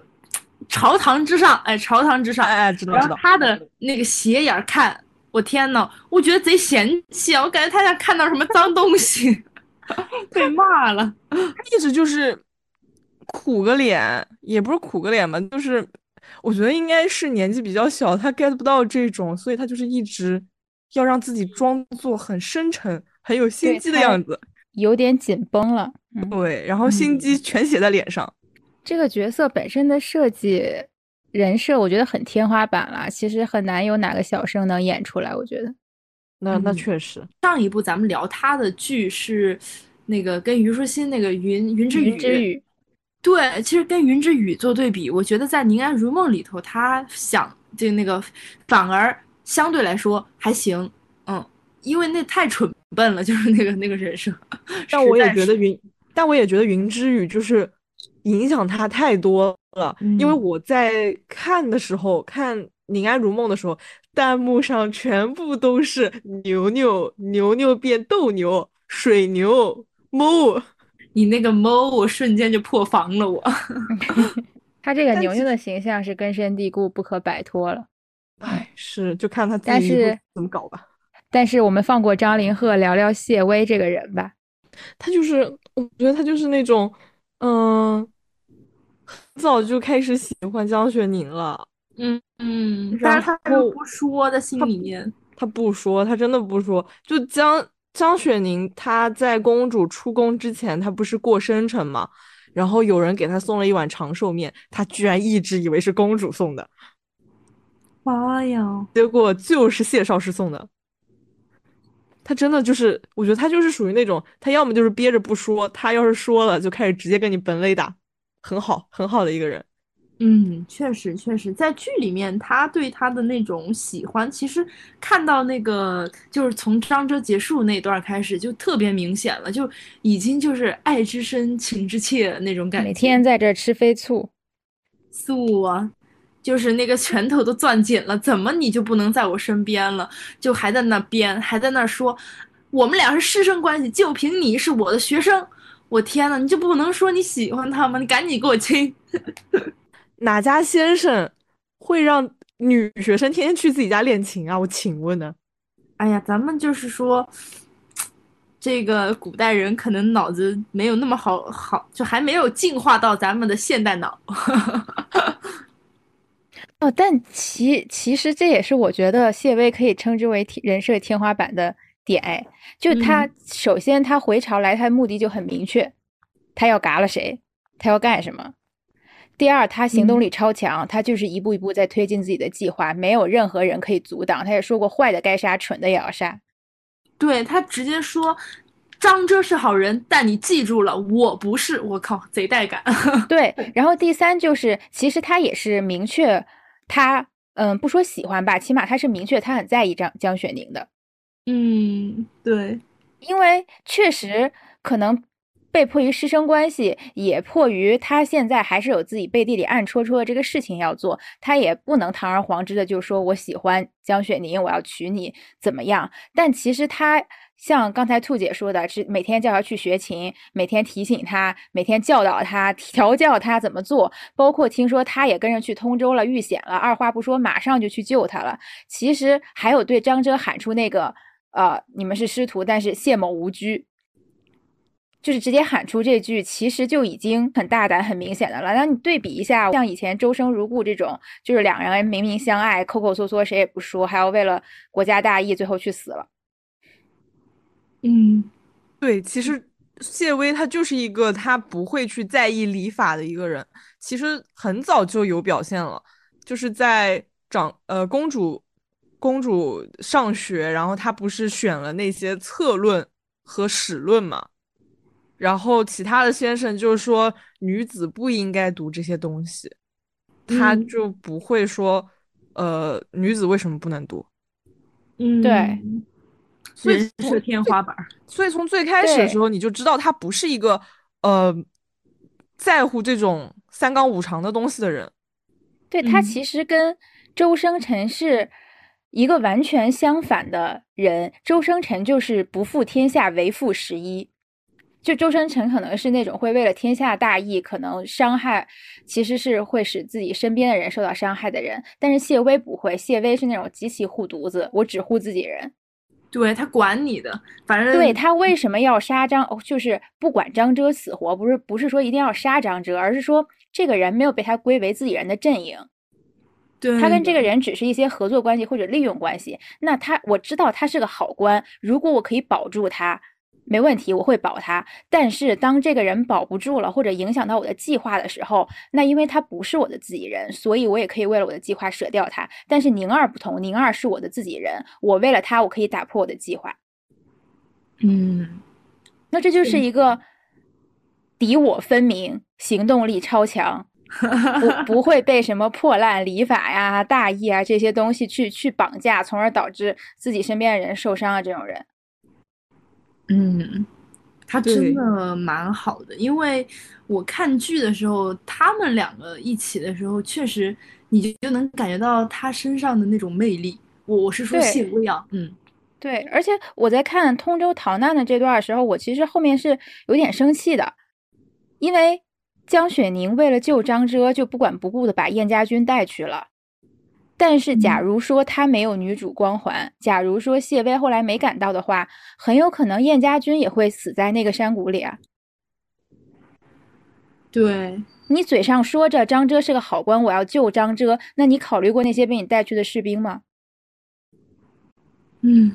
C: 朝堂之上，哎，朝堂之上，
B: 哎，知道知道。
C: 他的那个斜眼看，我天呐，我觉得贼嫌弃啊！我感觉他像看到什么脏东西，被骂了。他
B: 一直就是。苦个脸也不是苦个脸吧，就是我觉得应该是年纪比较小，他 get 不到这种，所以他就是一直要让自己装作很深沉、很有心机的样子。
A: 有点紧绷了。
B: 对，然后心机全写在脸上。
A: 这个角色本身的设计人设，我觉得很天花板了。其实很难有哪个小生能演出来。我觉得，
B: 那那确实。
C: 上一部咱们聊他的剧是那个跟虞书欣那个《云云之
A: 云之羽》。
C: 对，其实跟《云之羽》做对比，我觉得在《宁安如梦》里头，他想就那个反而相对来说还行。嗯，因为那太蠢笨了，就是那个那个人设。
B: 但我也觉得云，但我也觉得《云之羽》就是影响他太多了。因为我在看的时候，看《宁安如梦》的时候，弹幕上全部都是牛牛牛牛变斗牛，水牛猫。
C: 你那个猫，我瞬间就破防了。我，
A: 他这个牛牛的形象是根深蒂固、不可摆脱了。
B: 哎，是，就看他自己怎么搞吧。
A: 但是我们放过张凌赫，聊聊谢薇这个人吧。
B: 他就是，我觉得他就是那种，嗯，很早就开始喜欢江雪宁了。
C: 嗯嗯，但是他又不说在心里面，
B: 他不说，他真的不说，就江。江雪宁她在公主出宫之前，她不是过生辰嘛？然后有人给她送了一碗长寿面，她居然一直以为是公主送的。
C: 妈呀！
B: 结果就是谢少师送的。他真的就是，我觉得他就是属于那种，他要么就是憋着不说，他要是说了，就开始直接跟你本垒打，很好很好的一个人。
C: 嗯，确实确实，在剧里面，他对他的那种喜欢，其实看到那个就是从张哲结束那段开始，就特别明显了，就已经就是爱之深，情之切那种感觉。
A: 每天在这吃飞醋，
C: 醋啊，就是那个拳头都攥紧了，怎么你就不能在我身边了？就还在那编，还在那说，我们俩是师生关系，就凭你是我的学生，我天呐，你就不能说你喜欢他吗？你赶紧给我亲！
B: 哪家先生会让女学生天天去自己家练琴啊？我请问呢？
C: 哎呀，咱们就是说，这个古代人可能脑子没有那么好，好就还没有进化到咱们的现代脑。
A: 哦，但其其实这也是我觉得谢薇可以称之为人设天花板的点。哎，就他首先他回朝来，他的目的就很明确，他要嘎了谁，他要干什么。第二，他行动力超强，他就是一步一步在推进自己的计划，没有任何人可以阻挡。他也说过，坏的该杀，蠢的也要杀。
C: 对他直接说，张遮是好人，但你记住了，我不是。我靠，贼带感。
A: 对，然后第三就是，其实他也是明确，他嗯，不说喜欢吧，起码他是明确，他很在意张江雪宁的。
C: 嗯，对，
A: 因为确实可能。被迫于师生关系，也迫于他现在还是有自己背地里暗戳戳的这个事情要做，他也不能堂而皇之的就说我喜欢江雪宁，我要娶你怎么样？但其实他像刚才兔姐说的，是每天叫他去学琴，每天提醒他，每天教导他，调教他怎么做，包括听说他也跟着去通州了，遇险了，二话不说马上就去救他了。其实还有对张遮喊出那个呃，你们是师徒，但是谢某无拘。就是直接喊出这句，其实就已经很大胆、很明显的了。那你对比一下，像以前周生如故这种，就是两人明明相爱，抠抠缩缩，谁也不说，还要为了国家大义，最后去死了。
C: 嗯，
B: 对，其实谢薇她就是一个她不会去在意礼法的一个人。其实很早就有表现了，就是在长呃公主公主上学，然后她不是选了那些策论和史论嘛？然后其他的先生就说女子不应该读这些东西，他就不会说，呃，女子为什么不能读？
C: 嗯，
A: 对，
C: 所以是天花板。
B: 所以从最开始的时候你就知道他不是一个呃在乎这种三纲五常的东西的人。
A: 对他其实跟周生辰是一个完全相反的人，周生辰就是不负天下，唯负十一。就周生辰可能是那种会为了天下大义，可能伤害，其实是会使自己身边的人受到伤害的人。但是谢威不会，谢威是那种极其护犊子，我只护自己人。
C: 对他管你的，反正
A: 对他为什么要杀张，就是不管张遮死活，不是不是说一定要杀张遮，而是说这个人没有被他归为自己人的阵营。
C: 对，
A: 他跟这个人只是一些合作关系或者利用关系。那他我知道他是个好官，如果我可以保住他。没问题，我会保他。但是当这个人保不住了，或者影响到我的计划的时候，那因为他不是我的自己人，所以我也可以为了我的计划舍掉他。但是宁儿不同，宁儿是我的自己人，我为了他，我可以打破我的计划。
C: 嗯，
A: 那这就是一个敌我分明、行动力超强，不不会被什么破烂礼法呀、大义啊这些东西去去绑架，从而导致自己身边的人受伤啊这种人。
C: 嗯，他真的蛮好的，因为我看剧的时候，他们两个一起的时候，确实你就能感觉到他身上的那种魅力。我我是说谢薇啊，嗯，
A: 对，而且我在看通州逃难的这段的时候，我其实后面是有点生气的，因为江雪宁为了救张遮，就不管不顾的把燕家军带去了。但是，假如说他没有女主光环，假如说谢薇后来没赶到的话，很有可能燕家军也会死在那个山谷里啊。
C: 对
A: 你嘴上说着张遮是个好官，我要救张遮，那你考虑过那些被你带去的士兵吗？
C: 嗯，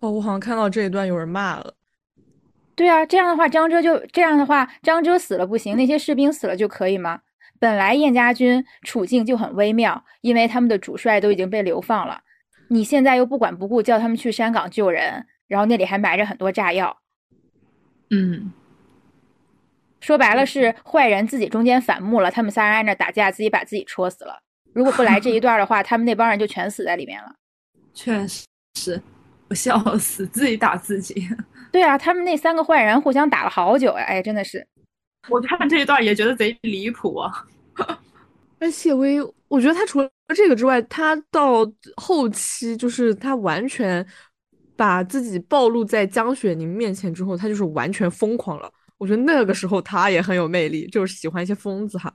B: 哦，我好像看到这一段有人骂了。
A: 对啊，这样的话张遮就这样的话，张遮死了不行，那些士兵死了就可以吗？本来燕家军处境就很微妙，因为他们的主帅都已经被流放了。你现在又不管不顾，叫他们去山岗救人，然后那里还埋着很多炸药。
C: 嗯，
A: 说白了是坏人自己中间反目了，他们仨人挨那打架，自己把自己戳死了。如果不来这一 段的话，他们那帮人就全死在里面了。
C: 确实是，我笑死，自己打自己。
A: 对啊，他们那三个坏人互相打了好久呀，哎，真的是。
C: 我看这一段也觉得贼离谱啊！
B: 那谢薇，我觉得他除了这个之外，他到后期就是他完全把自己暴露在江雪宁面前之后，他就是完全疯狂了。我觉得那个时候他也很有魅力，就是喜欢一些疯子哈。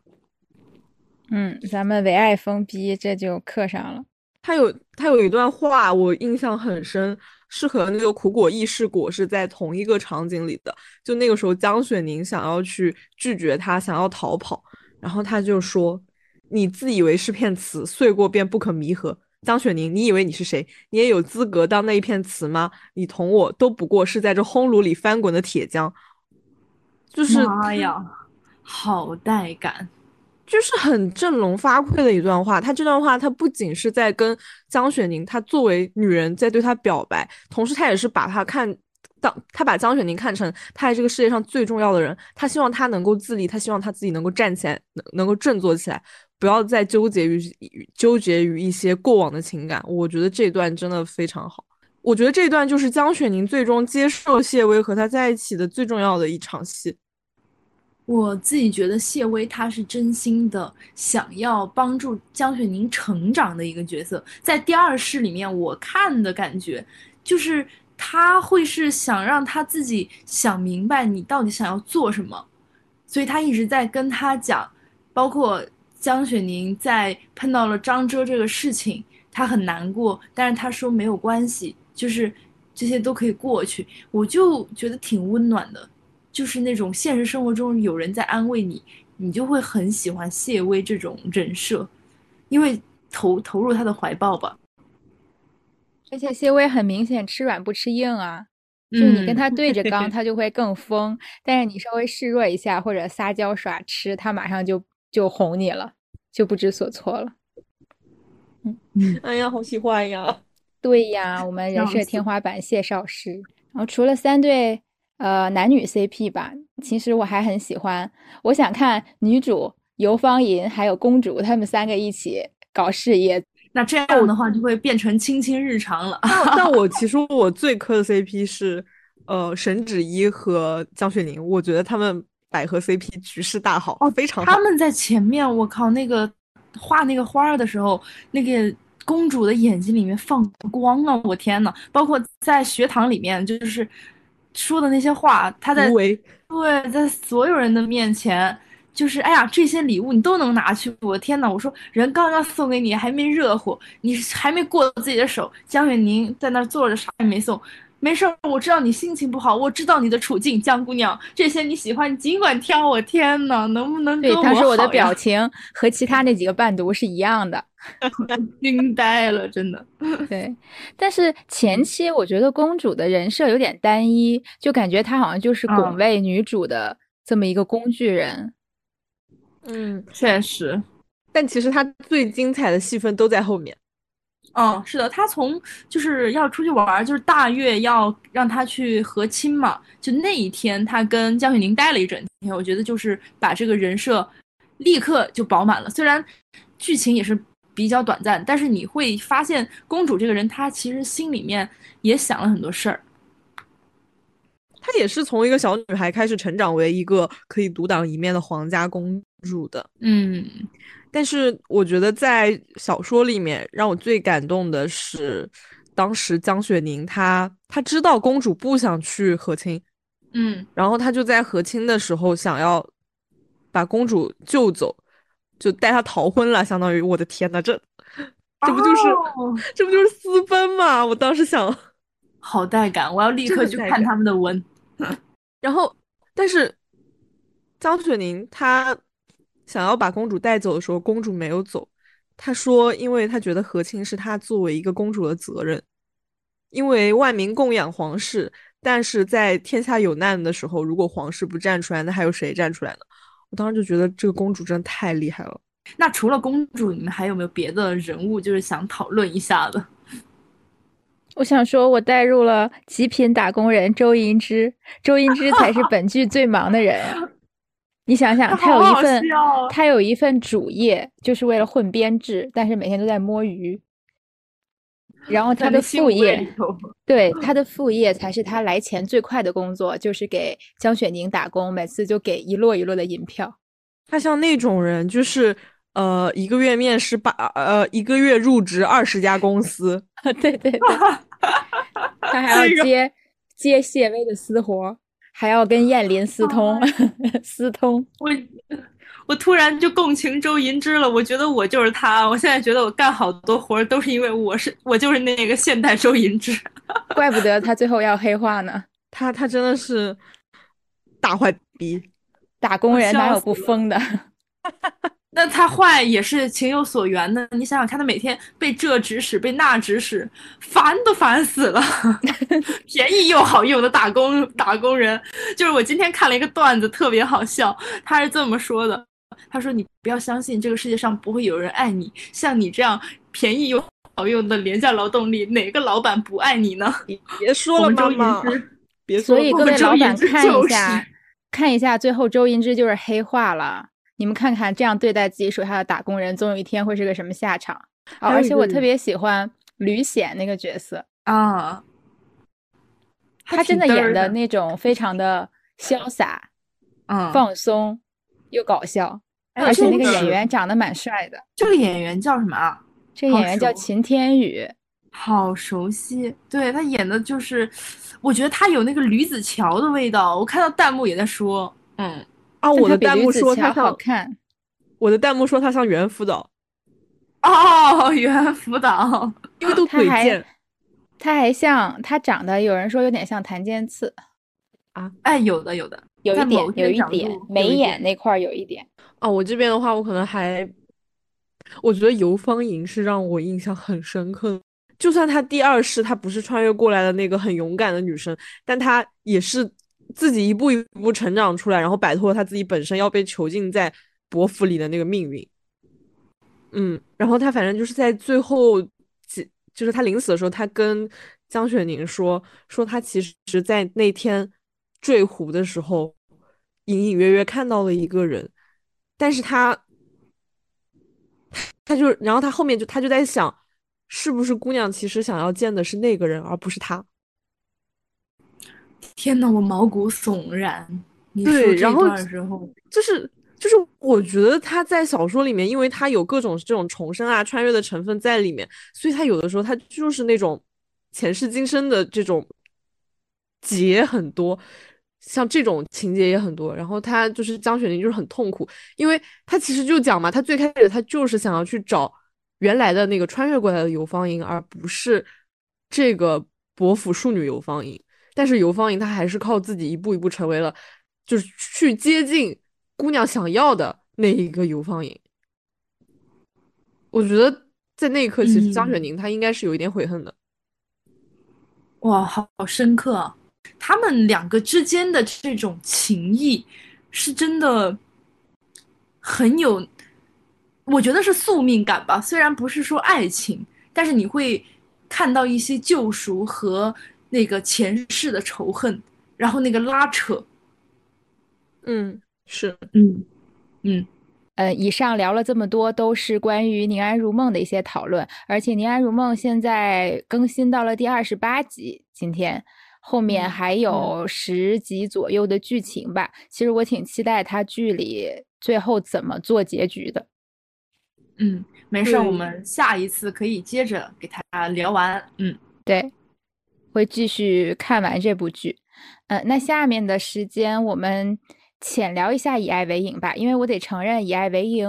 A: 嗯，咱们唯爱疯逼这就刻上了。
B: 他有他有一段话我印象很深。是和那个苦果意式果是在同一个场景里的。就那个时候，江雪宁想要去拒绝他，想要逃跑，然后他就说：“你自以为是片瓷，碎过便不可弥合。”江雪宁，你以为你是谁？你也有资格当那一片瓷吗？你同我都不过是在这烘炉里翻滚的铁浆。就是
C: 妈呀，好带感。
B: 就是很振聋发聩的一段话。他这段话，他不仅是在跟江雪宁，他作为女人在对他表白，同时他也是把他看当他把江雪宁看成他在这个世界上最重要的人。他希望他能够自立，他希望他自己能够站起来，能能够振作起来，不要再纠结于纠结于一些过往的情感。我觉得这段真的非常好。我觉得这段就是江雪宁最终接受谢薇和他在一起的最重要的一场戏。
C: 我自己觉得谢薇她是真心的想要帮助江雪宁成长的一个角色，在第二世里面，我看的感觉就是他会是想让他自己想明白你到底想要做什么，所以他一直在跟他讲，包括江雪宁在碰到了张遮这个事情，他很难过，但是他说没有关系，就是这些都可以过去，我就觉得挺温暖的。就是那种现实生活中有人在安慰你，你就会很喜欢谢薇这种人设，因为投投入他的怀抱吧。
A: 而且谢薇很明显吃软不吃硬啊，就你跟他对着刚，他就会更疯；但是你稍微示弱一下或者撒娇耍痴，他马上就就哄你了，就不知所措了。
B: 嗯嗯，哎呀，好喜欢呀！
A: 对呀，我们人设天花板谢少师。然后除了三对。呃，男女 CP 吧，其实我还很喜欢。我想看女主游芳莹还有公主他们三个一起搞事业。
C: 那这样的话就会变成亲亲日常了。
B: 但我其实我最磕的 CP 是呃沈芷一和江雪宁，我觉得他们百合 CP 局势大好，哦非常好。
C: 他们在前面，我靠，那个画那个花儿的时候，那个公主的眼睛里面放光啊！我天呐，包括在学堂里面，就是。说的那些话，他在对，在所有人的面前，就是哎呀，这些礼物你都能拿去，我的天哪，我说人刚刚送给你，还没热乎，你还没过自己的手，江雪宁在那坐着，啥也没送，没事儿，我知道你心情不好，我知道你的处境，江姑娘，这些你喜欢你尽管挑。我天呐，能不能
A: 对？当时我的表情和其他那几个伴读是一样的，
C: 惊呆了，真的。
A: 对，但是前期我觉得公主的人设有点单一，就感觉她好像就是拱卫女主的这么一个工具人。
C: 嗯，确实。
B: 但其实她最精彩的戏份都在后面。
C: 嗯，是的，他从就是要出去玩，就是大月要让他去和亲嘛，就那一天他跟江雪宁待了一整天，我觉得就是把这个人设立刻就饱满了。虽然剧情也是比较短暂，但是你会发现公主这个人，她其实心里面也想了很多事儿。
B: 她也是从一个小女孩开始成长为一个可以独当一面的皇家公主的。
C: 嗯。
B: 但是我觉得在小说里面，让我最感动的是，当时江雪宁她她知道公主不想去和亲，
C: 嗯，
B: 然后她就在和亲的时候想要把公主救走，就带她逃婚了，相当于我的天呐，这这不就是这不就是私奔吗？我当时想，
C: 好带感，我要立刻去看他们的文。
B: 然后，但是江雪宁她。想要把公主带走的时候，公主没有走。她说：“因为她觉得和亲是她作为一个公主的责任，因为万民供养皇室，但是在天下有难的时候，如果皇室不站出来，那还有谁站出来呢？”我当时就觉得这个公主真的太厉害了。
C: 那除了公主，你们还有没有别的人物就是想讨论一下的？
A: 我想说，我带入了极品打工人周银之，周银之才是本剧最忙的人。你想想，他有一份，他有一份主业，就是为了混编制，但是每天都在摸鱼。然后他的副业，对他的副业才是他来钱最快的工作，就是给江雪宁打工，每次就给一摞一摞的银票。
B: 他像那种人，就是呃，一个月面试八，呃，一个月入职二十家公司。
A: 对对对，他还要接接谢威的私活。还要跟燕林私通，私通。
C: 我我突然就共情周银之了，我觉得我就是他。我现在觉得我干好多活都是因为我是我就是那个现代周银之，
A: 怪不得他最后要黑化呢。
B: 他他真的是大坏逼，
A: 打工人哪有不疯的？
C: 那他坏也是情有所原的。你想想看，他每天被这指使，被那指使，烦都烦死了。便宜又好用的打工打工人，就是我今天看了一个段子，特别好笑。他是这么说的：“他说你不要相信这个世界上不会有人爱你，像你这样便宜又好用的廉价劳动力，哪个老板不爱你呢？”
B: 别说了，妈妈。别
A: 所以各位老板看一下，看一下，最后周银之就是黑化了。你们看看，这样对待自己手下的打工人，总有一天会是个什么下场？而且我特别喜欢吕显那个角色
C: 啊，
A: 他真的演的那种非常的潇洒、
C: 嗯，
A: 放松又搞笑，而且那个演员长得蛮帅的。
C: 这个演员叫什么啊？
A: 这个演员叫秦天宇，
C: 好熟悉。对他演的就是，我觉得他有那个吕子乔的味道。我看到弹幕也在说，嗯。
B: 啊！我的弹幕说
A: 他好看，
B: 我的弹幕说他像猿辅导。
C: 哦，袁辅导，
B: 因为都推荐。
A: 他还像他长得，有人说有点像檀健次
C: 啊！哎，有的，有的，
A: 有一点，有一点眉眼那块有一点。
B: 哦，我这边的话，我可能还，我觉得游芳莹是让我印象很深刻。就算她第二世她不是穿越过来的那个很勇敢的女生，但她也是。自己一步一步成长出来，然后摆脱他自己本身要被囚禁在伯府里的那个命运。嗯，然后他反正就是在最后几，就是他临死的时候，他跟江雪宁说，说他其实在那天坠湖的时候，隐隐约约看到了一个人，但是他，他就，然后他后面就他就在想，是不是姑娘其实想要见的是那个人，而不是他。
C: 天呐，我毛骨悚然。
B: 对，然后就是就是，我觉得他在小说里面，因为他有各种这种重生啊、穿越的成分在里面，所以他有的时候他就是那种前世今生的这种结很多，像这种情节也很多。然后他就是江雪宁，就是很痛苦，因为他其实就讲嘛，他最开始他就是想要去找原来的那个穿越过来的游芳莹，而不是这个。伯府庶女游芳吟，但是游芳莹她还是靠自己一步一步成为了，就是去接近姑娘想要的那一个游芳莹。我觉得在那一刻，其实张雪宁她应该是有一点悔恨的。
C: 哇，好深刻啊！他们两个之间的这种情谊，是真的很有，我觉得是宿命感吧。虽然不是说爱情，但是你会看到一些救赎和那个前世的仇恨，然后那个拉扯。
B: 嗯，是，
C: 嗯，嗯。
A: 呃，以上聊了这么多，都是关于《宁安如梦》的一些讨论。而且，《宁安如梦》现在更新到了第二十八集，今天后面还有十集左右的剧情吧。其实我挺期待它剧里最后怎么做结局的。
C: 嗯，没事，我们下一次可以接着给他聊完。嗯，
A: 对，会继续看完这部剧。嗯，那下面的时间我们。浅聊一下以爱为营吧，因为我得承认以爱为营，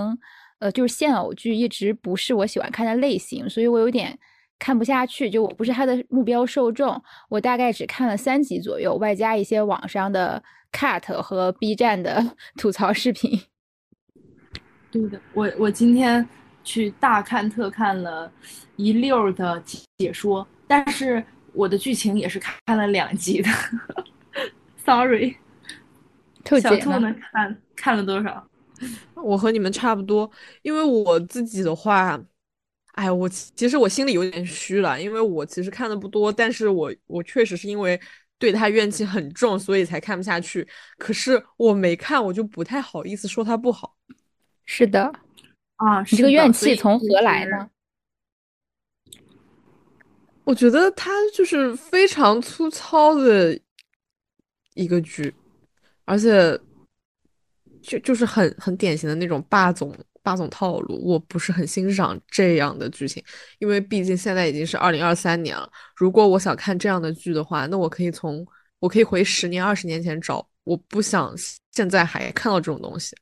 A: 呃，就是现偶剧一直不是我喜欢看的类型，所以我有点看不下去。就我不是他的目标受众，我大概只看了三集左右，外加一些网上的 cut 和 B 站的 吐槽视频。
C: 对的，我我今天去大看特看了一溜的解说，但是我的剧情也是看了两集的，sorry。小兔呢？看看了多少？
B: 我和你们差不多，因为我自己的话，哎，我其实我心里有点虚了，因为我其实看的不多，但是我我确实是因为对他怨气很重，所以才看不下去。可是我没看，我就不太好意思说他不好。
A: 是的，
C: 啊，
A: 你这个怨气从何来呢？
B: 我觉得他就是非常粗糙的一个剧。而且，就就是很很典型的那种霸总霸总套路，我不是很欣赏这样的剧情，因为毕竟现在已经是二零二三年了。如果我想看这样的剧的话，那我可以从我可以回十年、二十年前找，我不想现在还看到这种东西。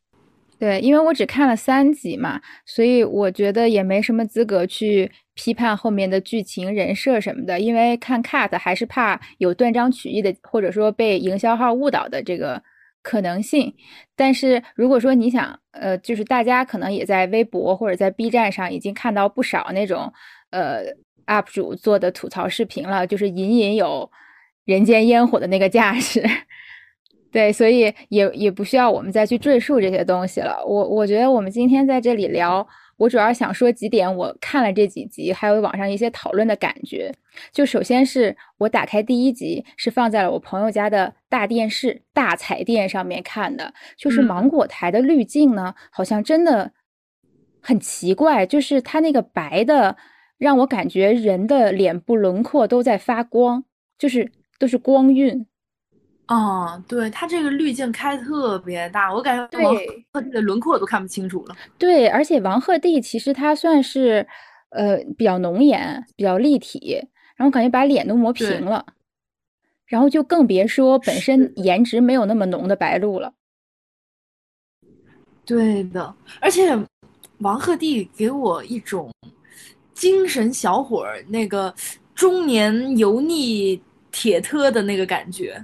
A: 对，因为我只看了三集嘛，所以我觉得也没什么资格去批判后面的剧情、人设什么的。因为看 cut 还是怕有断章取义的，或者说被营销号误导的这个。可能性，但是如果说你想，呃，就是大家可能也在微博或者在 B 站上已经看到不少那种，呃，UP 主做的吐槽视频了，就是隐隐有人间烟火的那个架势，对，所以也也不需要我们再去赘述这些东西了。我我觉得我们今天在这里聊。我主要想说几点，我看了这几集，还有网上一些讨论的感觉。就首先是我打开第一集，是放在了我朋友家的大电视大彩电上面看的。就是芒果台的滤镜呢，好像真的很奇怪，就是它那个白的，让我感觉人的脸部轮廓都在发光，就是都是光晕。
C: 哦，对，它这个滤镜开特别大，我感觉王鹤棣的轮廓都看不清楚了。
A: 对，而且王鹤棣其实他算是，呃，比较浓颜，比较立体，然后感觉把脸都磨平了，然后就更别说本身颜值没有那么浓的白鹿了。
C: 对的，而且王鹤棣给我一种精神小伙儿那个中年油腻铁特的那个感觉。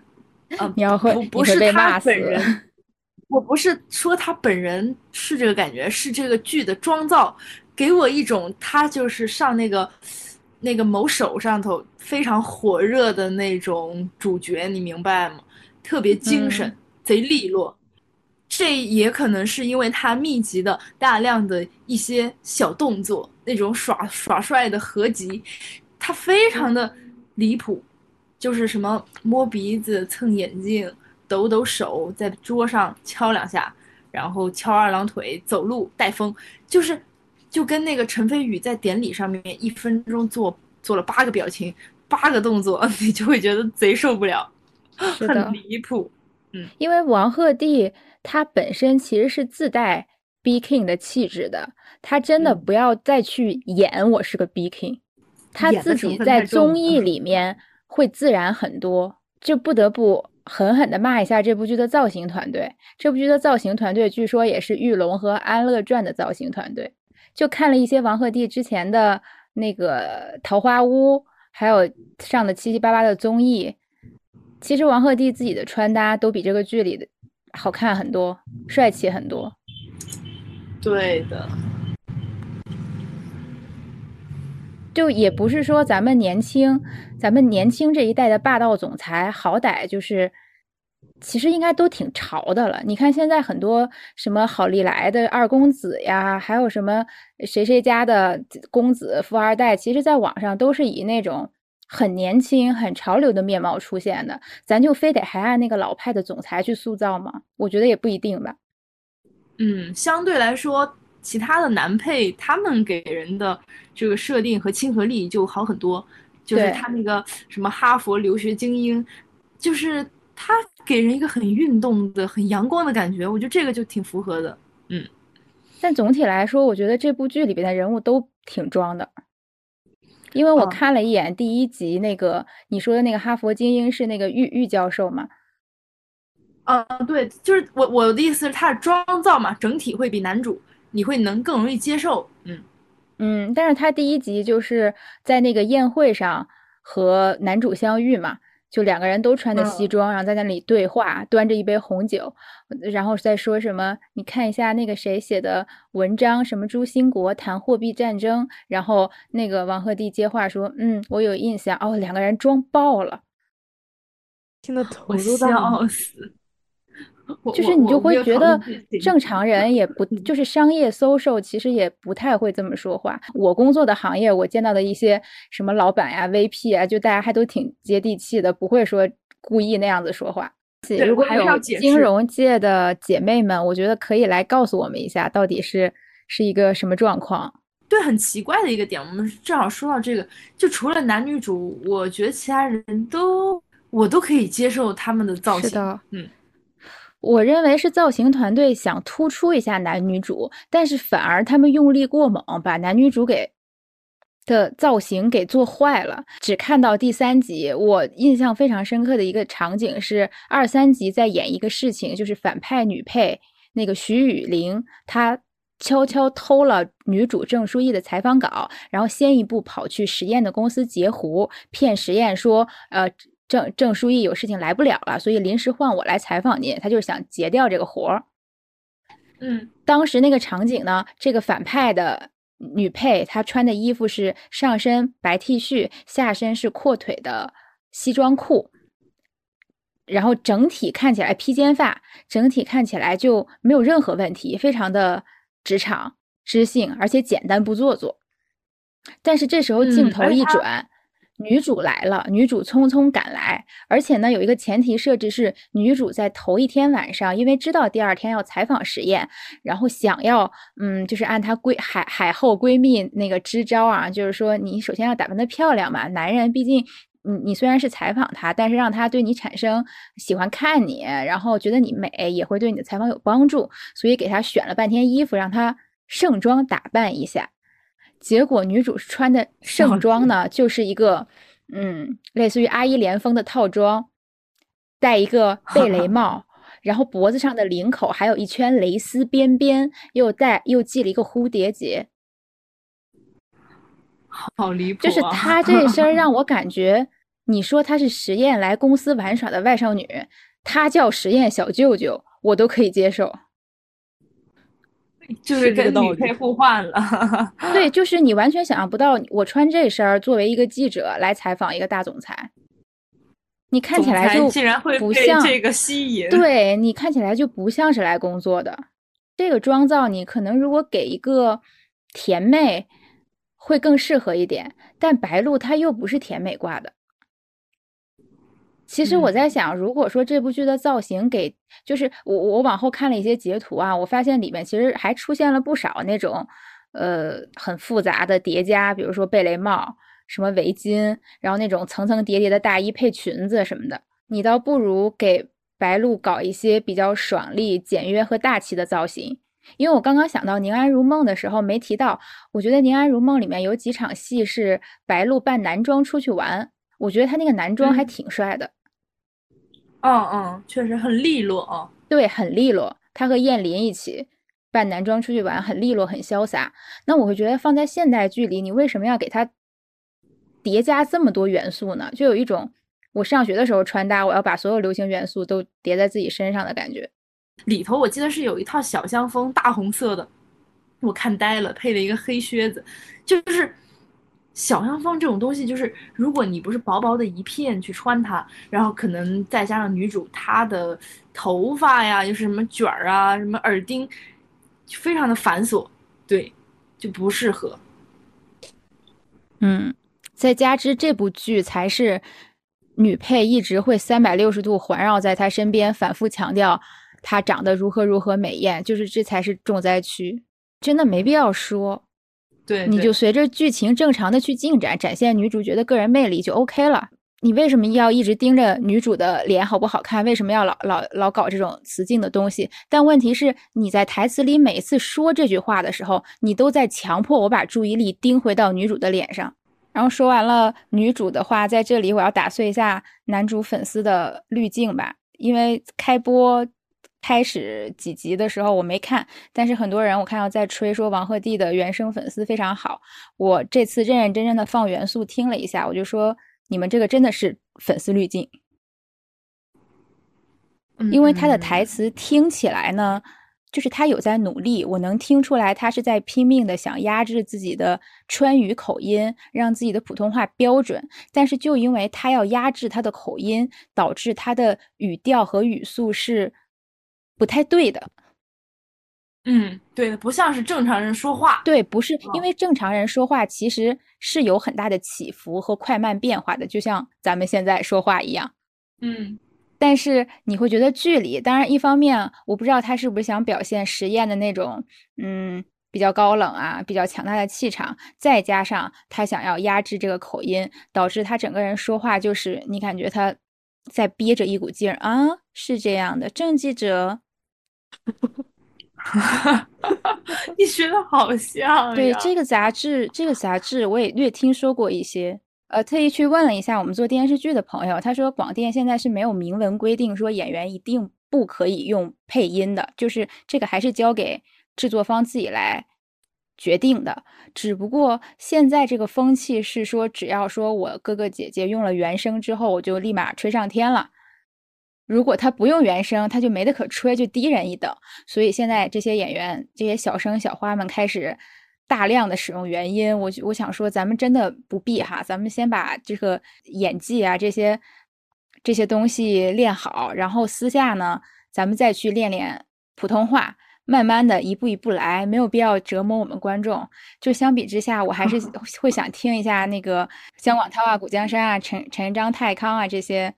A: 嗯，你要会
C: 不是他本人，我不是说他本人是这个感觉，是这个剧的妆造给我一种他就是上那个那个某手上头非常火热的那种主角，你明白吗？特别精神，贼利落。这也可能是因为他密集的大量的一些小动作，那种耍耍帅的合集，他非常的离谱。就是什么摸鼻子、蹭眼镜、抖抖手，在桌上敲两下，然后翘二郎腿走路带风，就是就跟那个陈飞宇在典礼上面一分钟做做了八个表情、八个动作，你就会觉得贼受不了，很离谱。嗯，
A: 因为王鹤棣他本身其实是自带 B King 的气质的，他真的不要再去演我是个 B King，他自己在综艺里面。会自然很多，就不得不狠狠地骂一下这部剧的造型团队。这部剧的造型团队据说也是《玉龙》和《安乐传》的造型团队。就看了一些王鹤棣之前的那个《桃花坞》，还有上的七七八八的综艺，其实王鹤棣自己的穿搭都比这个剧里的好看很多，帅气很多。
C: 对的。
A: 就也不是说咱们年轻，咱们年轻这一代的霸道总裁，好歹就是，其实应该都挺潮的了。你看现在很多什么好利来的二公子呀，还有什么谁谁家的公子富二代，其实在网上都是以那种很年轻、很潮流的面貌出现的。咱就非得还按那个老派的总裁去塑造吗？我觉得也不一定吧。
C: 嗯，相对来说。其他的男配，他们给人的这个设定和亲和力就好很多。就是他那个什么哈佛留学精英，就是他给人一个很运动的、很阳光的感觉。我觉得这个就挺符合的。嗯，
A: 但总体来说，我觉得这部剧里边的人物都挺装的。因为我看了一眼第一集，那个你说的那个哈佛精英是那个玉玉教授嘛？
C: 啊，对，就是我我的意思是，他的妆造嘛，整体会比男主。你会能更容易接受，嗯
A: 嗯，但是他第一集就是在那个宴会上和男主相遇嘛，就两个人都穿的西装，然后在那里对话，端着一杯红酒，然后再说什么？你看一下那个谁写的文章，什么朱兴国谈货币战争，然后那个王鹤棣接话说，嗯，我有印象，哦，两个人装爆了，
B: 听得头都大，
C: 笑死。
A: 就是你就会觉得正常人也不 就是商业 social 其实也不太会这么说话。我工作的行业，我见到的一些什么老板呀、VP 啊，就大家还都挺接地气的，不会说故意那样子说话。如果有金融界的姐妹们，我觉得可以来告诉我们一下，到底是是一个什么状况？
C: 对，很奇怪的一个点。我们正好说到这个，就除了男女主，我觉得其他人都我都可以接受他们的造型。嗯。
A: 我认为是造型团队想突出一下男女主，但是反而他们用力过猛，把男女主给的造型给做坏了。只看到第三集，我印象非常深刻的一个场景是二三集在演一个事情，就是反派女配那个徐雨玲，她悄悄偷了女主郑书意的采访稿，然后先一步跑去实验的公司截胡，骗实验说，呃。郑郑书意有事情来不了了，所以临时换我来采访您。他就是想结掉这个活儿。
C: 嗯，
A: 当时那个场景呢，这个反派的女配她穿的衣服是上身白 T 恤，下身是阔腿的西装裤，然后整体看起来披肩发，整体看起来就没有任何问题，非常的职场知性，而且简单不做作。但是这时候镜头一转。女主来了，女主匆匆赶来，而且呢，有一个前提设置是，女主在头一天晚上，因为知道第二天要采访实验，然后想要，嗯，就是按她闺海海后闺蜜那个支招啊，就是说，你首先要打扮的漂亮嘛，男人毕竟，你你虽然是采访他，但是让他对你产生喜欢看你，然后觉得你美，也会对你的采访有帮助，所以给他选了半天衣服，让他盛装打扮一下。结果女主穿的 盛装呢，就是一个，嗯，类似于阿依莲风的套装，戴一个 贝雷帽，然后脖子上的领口还有一圈蕾丝边边，又戴又系了一个蝴蝶结，
C: 好离谱！
A: 就是她这身让我感觉，你说她是实验来公司玩耍的外甥女，她叫实验小舅舅，我都可以接受。
C: 就是跟女配互换了，
A: 对，就是你完全想象不到，我穿这身儿作为一个记者来采访一个大总裁，你看起来就不像
C: 这个吸引，
A: 对你看起来就不像是来工作的。这个妆造你可能如果给一个甜妹会更适合一点，但白鹿她又不是甜美挂的。其实我在想，如果说这部剧的造型给，就是我我往后看了一些截图啊，我发现里面其实还出现了不少那种，呃，很复杂的叠加，比如说贝雷帽、什么围巾，然后那种层层叠叠的大衣配裙子什么的，你倒不如给白鹿搞一些比较爽利、简约和大气的造型。因为我刚刚想到《宁安如梦》的时候没提到，我觉得《宁安如梦》里面有几场戏是白鹿扮男装出去玩，我觉得他那个男装还挺帅的。
C: 嗯嗯嗯，确实很利落啊。
A: 对，很利落。他和燕林一起扮男装出去玩，很利落，很潇洒。那我会觉得放在现代剧里，你为什么要给他叠加这么多元素呢？就有一种我上学的时候穿搭，我要把所有流行元素都叠在自己身上的感觉。
C: 里头我记得是有一套小香风，大红色的，我看呆了，配了一个黑靴子，就是小香风这种东西，就是如果你不是薄薄的一片去穿它，然后可能再加上女主她的头发呀，就是什么卷儿啊，什么耳钉，非常的繁琐，对，就不适合。
A: 嗯，再加之这部剧才是女配一直会三百六十度环绕在她身边，反复强调。她长得如何如何美艳，就是这才是重灾区，真的没必要说。
C: 对，
A: 你就随着剧情正常的去进展，展现女主角的个人魅力就 OK 了。你为什么要一直盯着女主的脸好不好看？为什么要老老老搞这种雌竞的东西？但问题是，你在台词里每次说这句话的时候，你都在强迫我把注意力盯回到女主的脸上。然后说完了女主的话，在这里我要打碎一下男主粉丝的滤镜吧，因为开播。开始几集的时候我没看，但是很多人我看到在吹说王鹤棣的原声粉丝非常好。我这次认认真真的放元素听了一下，我就说你们这个真的是粉丝滤镜，因为他的台词听起来呢，就是他有在努力，我能听出来他是在拼命的想压制自己的川渝口音，让自己的普通话标准。但是就因为他要压制他的口音，导致他的语调和语速是。不太对的，
C: 嗯，对的，不像是正常人说话。
A: 对，不是因为正常人说话其实是有很大的起伏和快慢变化的，就像咱们现在说话一样。
C: 嗯，
A: 但是你会觉得距离，当然一方面我不知道他是不是想表现实验的那种，嗯，比较高冷啊，比较强大的气场，再加上他想要压制这个口音，导致他整个人说话就是你感觉他在憋着一股劲儿啊，是这样的，郑记者。
C: 你学的好像
A: 对这个杂志，这个杂志我也略听说过一些。呃，特意去问了一下我们做电视剧的朋友，他说广电现在是没有明文规定说演员一定不可以用配音的，就是这个还是交给制作方自己来决定的。只不过现在这个风气是说，只要说我哥哥姐姐用了原声之后，我就立马吹上天了。如果他不用原声，他就没得可吹，就低人一等。所以现在这些演员、这些小生小花们开始大量的使用原音。我我想说，咱们真的不必哈，咱们先把这个演技啊这些这些东西练好，然后私下呢，咱们再去练练普通话，慢慢的一步一步来，没有必要折磨我们观众。就相比之下，我还是 会想听一下那个姜广涛啊、古江山啊、陈陈章、泰康啊这些。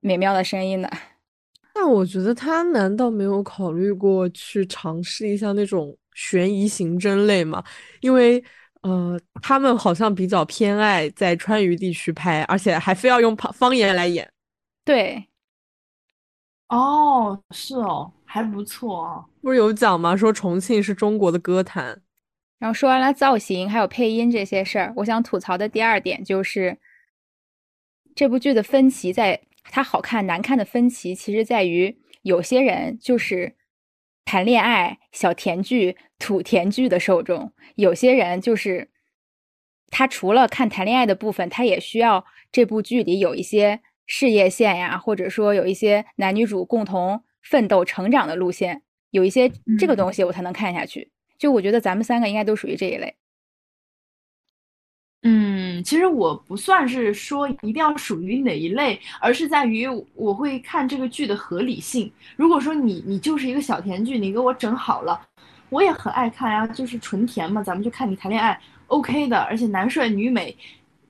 A: 美妙的声音的？
B: 那我觉得他难道没有考虑过去尝试一下那种悬疑刑侦类吗？因为呃，他们好像比较偏爱在川渝地区拍，而且还非要用方方言来演。
A: 对，
C: 哦，是哦，还不错哦。
B: 不是有讲吗？说重庆是中国的歌坛。
A: 然后说完了造型还有配音这些事儿，我想吐槽的第二点就是这部剧的分歧在。它好看难看的分歧，其实在于有些人就是谈恋爱小甜剧、土甜剧的受众；有些人就是他除了看谈恋爱的部分，他也需要这部剧里有一些事业线呀，或者说有一些男女主共同奋斗成长的路线，有一些这个东西我才能看下去。就我觉得咱们三个应该都属于这一类。
C: 嗯，其实我不算是说一定要属于哪一类，而是在于我会看这个剧的合理性。如果说你你就是一个小甜剧，你给我整好了，我也很爱看呀，就是纯甜嘛，咱们就看你谈恋爱，OK 的，而且男帅女美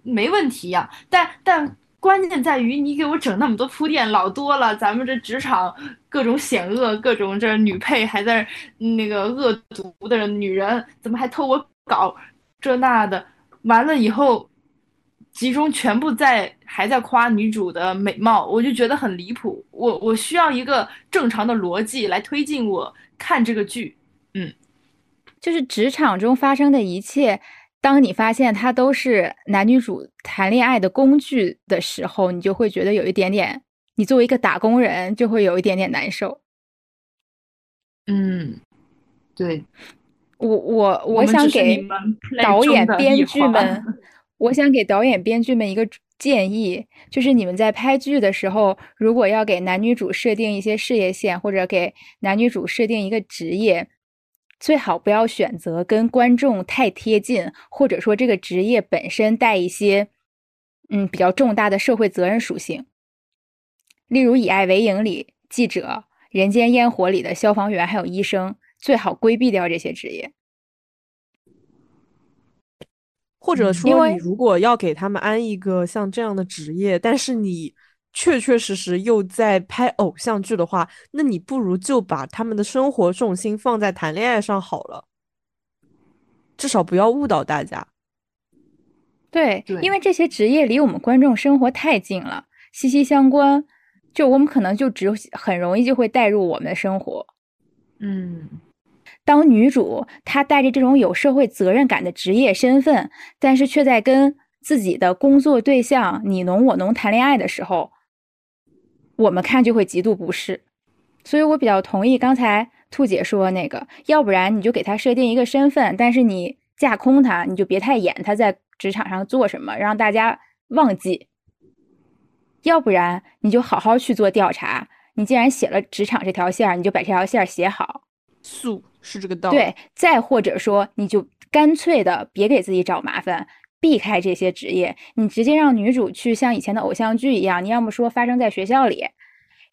C: 没问题呀。但但关键在于你给我整那么多铺垫，老多了，咱们这职场各种险恶，各种这女配还在那个恶毒的女人，怎么还偷我稿这那的。完了以后，集中全部在还在夸女主的美貌，我就觉得很离谱。我我需要一个正常的逻辑来推进我看这个剧。嗯，
A: 就是职场中发生的一切，当你发现它都是男女主谈恋爱的工具的时候，你就会觉得有一点点，你作为一个打工人就会有一点点难受。
C: 嗯，对。
A: 我我 我想给导演编剧们，我想给导演、编剧们一个建议，就是你们在拍剧的时候，如果要给男女主设定一些事业线，或者给男女主设定一个职业，最好不要选择跟观众太贴近，或者说这个职业本身带一些，嗯，比较重大的社会责任属性。例如《以爱为营》里记者，《人间烟火》里的消防员，还有医生，最好规避掉这些职业。
B: 或者说，你如果要给他们安一个像这样的职业，但是你确确实实又在拍偶像剧的话，那你不如就把他们的生活重心放在谈恋爱上好了，至少不要误导大家。
A: 对，因为这些职业离我们观众生活太近了，息息相关，就我们可能就只很容易就会带入我们的生活。
C: 嗯。
A: 当女主她带着这种有社会责任感的职业身份，但是却在跟自己的工作对象你侬我侬谈恋爱的时候，我们看就会极度不适。所以我比较同意刚才兔姐说那个，要不然你就给他设定一个身份，但是你架空他，你就别太演他在职场上做什么，让大家忘记；要不然你就好好去做调查。你既然写了职场这条线，你就把这条线写好。
B: 素。是这个道理。
A: 对，再或者说，你就干脆的别给自己找麻烦，避开这些职业，你直接让女主去像以前的偶像剧一样，你要么说发生在学校里，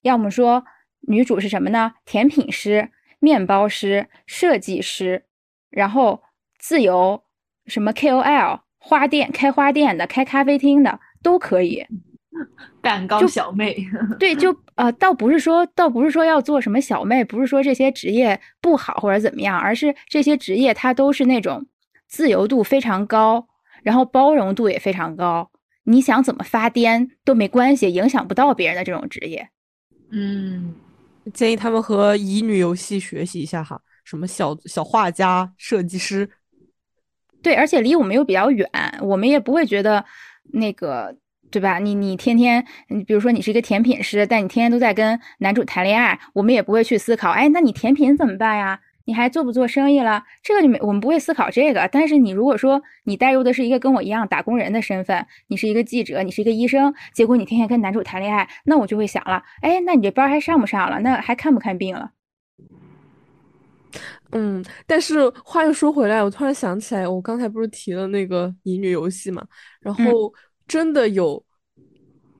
A: 要么说女主是什么呢？甜品师、面包师、设计师，然后自由什么 KOL、花店开花店的、开咖啡厅的都可以。
C: 蛋糕小妹，
A: 对，就呃，倒不是说，倒不是说要做什么小妹，不是说这些职业不好或者怎么样，而是这些职业它都是那种自由度非常高，然后包容度也非常高，你想怎么发癫都没关系，影响不到别人的这种职业。
C: 嗯，
B: 建议他们和乙女游戏学习一下哈，什么小小画家、设计师，
A: 对，而且离我们又比较远，我们也不会觉得那个。对吧？你你天天，你比如说你是一个甜品师，但你天天都在跟男主谈恋爱，我们也不会去思考，哎，那你甜品怎么办呀？你还做不做生意了？这个就没，我们不会思考这个。但是你如果说你带入的是一个跟我一样打工人的身份，你是一个记者，你是一个医生，结果你天天跟男主谈恋爱，那我就会想了，哎，那你这班还上不上了？那还看不看病了？
B: 嗯，但是话又说回来，我突然想起来，我刚才不是提了那个乙女游戏嘛，然后。真的有，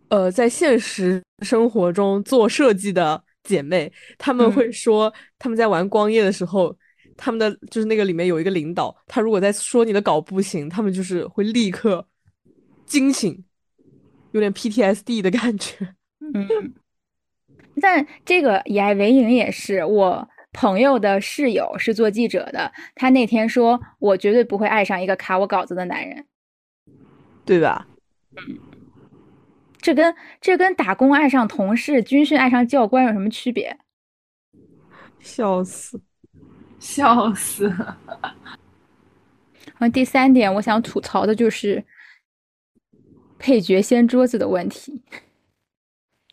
B: 呃，在现实生活中做设计的姐妹，他们会说，他们在玩光夜的时候，他们的就是那个里面有一个领导，他如果在说你的稿不行，他们就是会立刻惊醒，有点 PTSD 的感觉。
A: 嗯，但这个以爱为营也是我朋友的室友是做记者的，他那天说，我绝对不会爱上一个卡我稿子的男人，
B: 对吧？
A: 嗯，这跟这跟打工爱上同事、军训爱上教官有什么区别？
B: 笑死，
C: 笑死！
A: 然后第三点，我想吐槽的就是配角掀桌子的问题，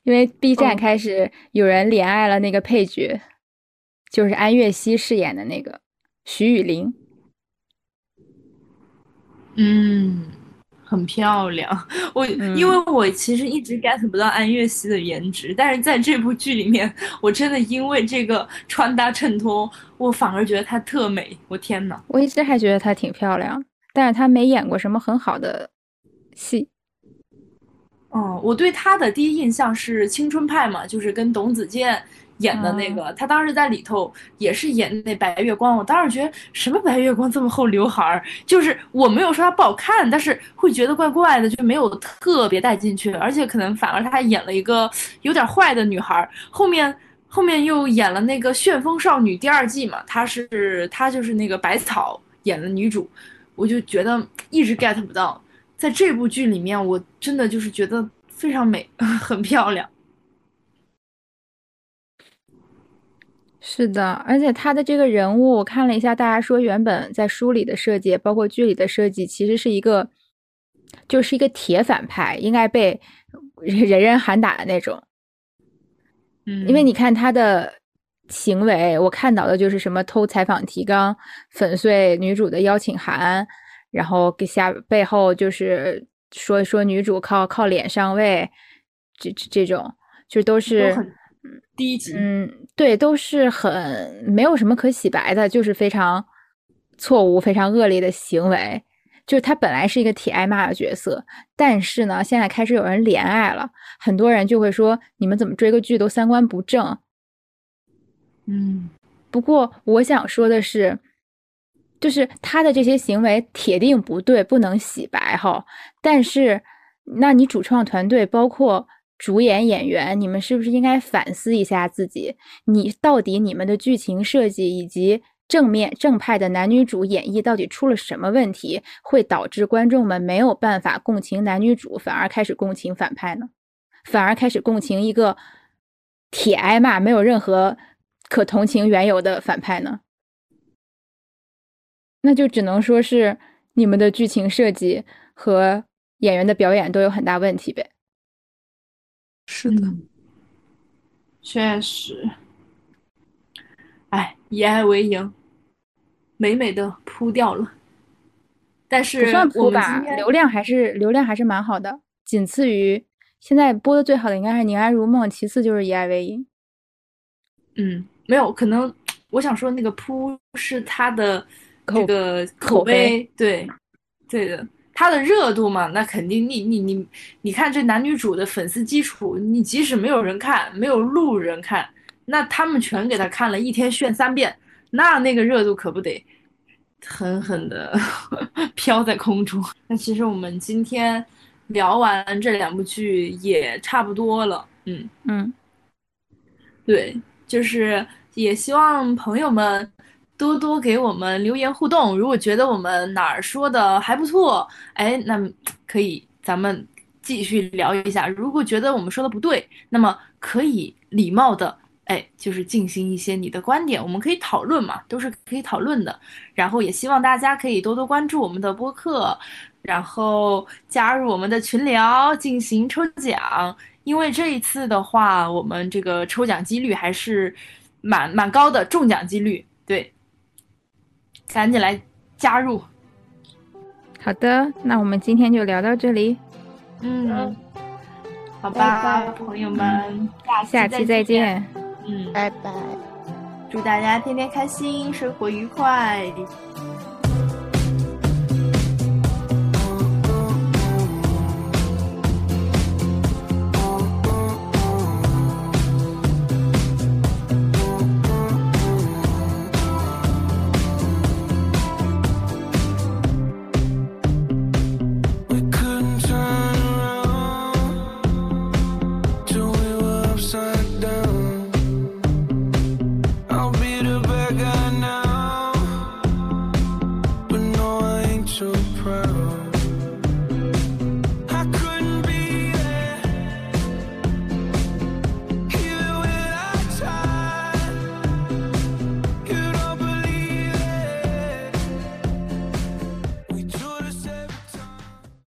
A: 因为 B 站开始有人怜爱了那个配角，就是安悦溪饰演的那个徐雨林。
C: 嗯。很漂亮，我因为我其实一直 get 不到安月熙的颜值，但是在这部剧里面，我真的因为这个穿搭衬托，我反而觉得她特美。我天呐，
A: 我一直还觉得她挺漂亮，但是她没演过什么很好的戏。
C: 嗯，我对她的第一印象是《青春派》嘛，就是跟董子健。演的那个，他当时在里头也是演那白月光。我当时觉得什么白月光这么厚刘海儿，就是我没有说他不好看，但是会觉得怪怪的，就没有特别带进去。而且可能反而他演了一个有点坏的女孩。后面后面又演了那个《旋风少女》第二季嘛，她是她就是那个百草演的女主，我就觉得一直 get 不到，在这部剧里面，我真的就是觉得非常美，很漂亮。
A: 是的，而且他的这个人物，我看了一下，大家说原本在书里的设计，包括剧里的设计，其实是一个，就是一个铁反派，应该被人人喊打的那种。
C: 嗯，
A: 因为你看他的行为，我看到的就是什么偷采访提纲、粉碎女主的邀请函，然后给下背后就是说说女主靠靠脸上位，这这这种就都是嗯，对，都是很没有什么可洗白的，就是非常错误、非常恶劣的行为。就是他本来是一个挺挨骂的角色，但是呢，现在开始有人怜爱了，很多人就会说你们怎么追个剧都三观不正。
C: 嗯，
A: 不过我想说的是，就是他的这些行为铁定不对，不能洗白哈。但是，那你主创团队包括主演演员，你们是不是应该反思一下自己？你到底你们的剧情设计以及？正面正派的男女主演绎到底出了什么问题，会导致观众们没有办法共情男女主，反而开始共情反派呢？反而开始共情一个铁挨骂、没有任何可同情缘由的反派呢？那就只能说是你们的剧情设计和演员的表演都有很大问题呗。
B: 是的，
C: 确实。哎，以爱为营。美美的扑掉了，但是
A: 不算扑吧，流量还是流量还是蛮好的，仅次于现在播的最好的应该是《宁安如梦》，其次就是《以爱为营》。
C: 嗯，没有可能，我想说那个扑是他的这个
A: 口碑，
C: 对对的，他的热度嘛，那肯定你你你你看这男女主的粉丝基础，你即使没有人看，没有路人看，那他们全给他看了一天炫三遍。那那个热度可不得狠狠的 飘在空中。那其实我们今天聊完这两部剧也差不多了，嗯
A: 嗯，
C: 对，就是也希望朋友们多多给我们留言互动。如果觉得我们哪儿说的还不错，哎，那可以咱们继续聊一下。如果觉得我们说的不对，那么可以礼貌的。哎，就是进行一些你的观点，我们可以讨论嘛，都是可以讨论的。然后也希望大家可以多多关注我们的播客，然后加入我们的群聊进行抽奖。因为这一次的话，我们这个抽奖几率还是蛮蛮高的，中奖几率。对，赶紧来加入。
A: 好的，那我们今天就聊到这里。
C: 嗯，好吧，朋友们，
A: 下期再见。
C: 嗯，
B: 拜拜！
C: 祝大家天天开心，生活愉快。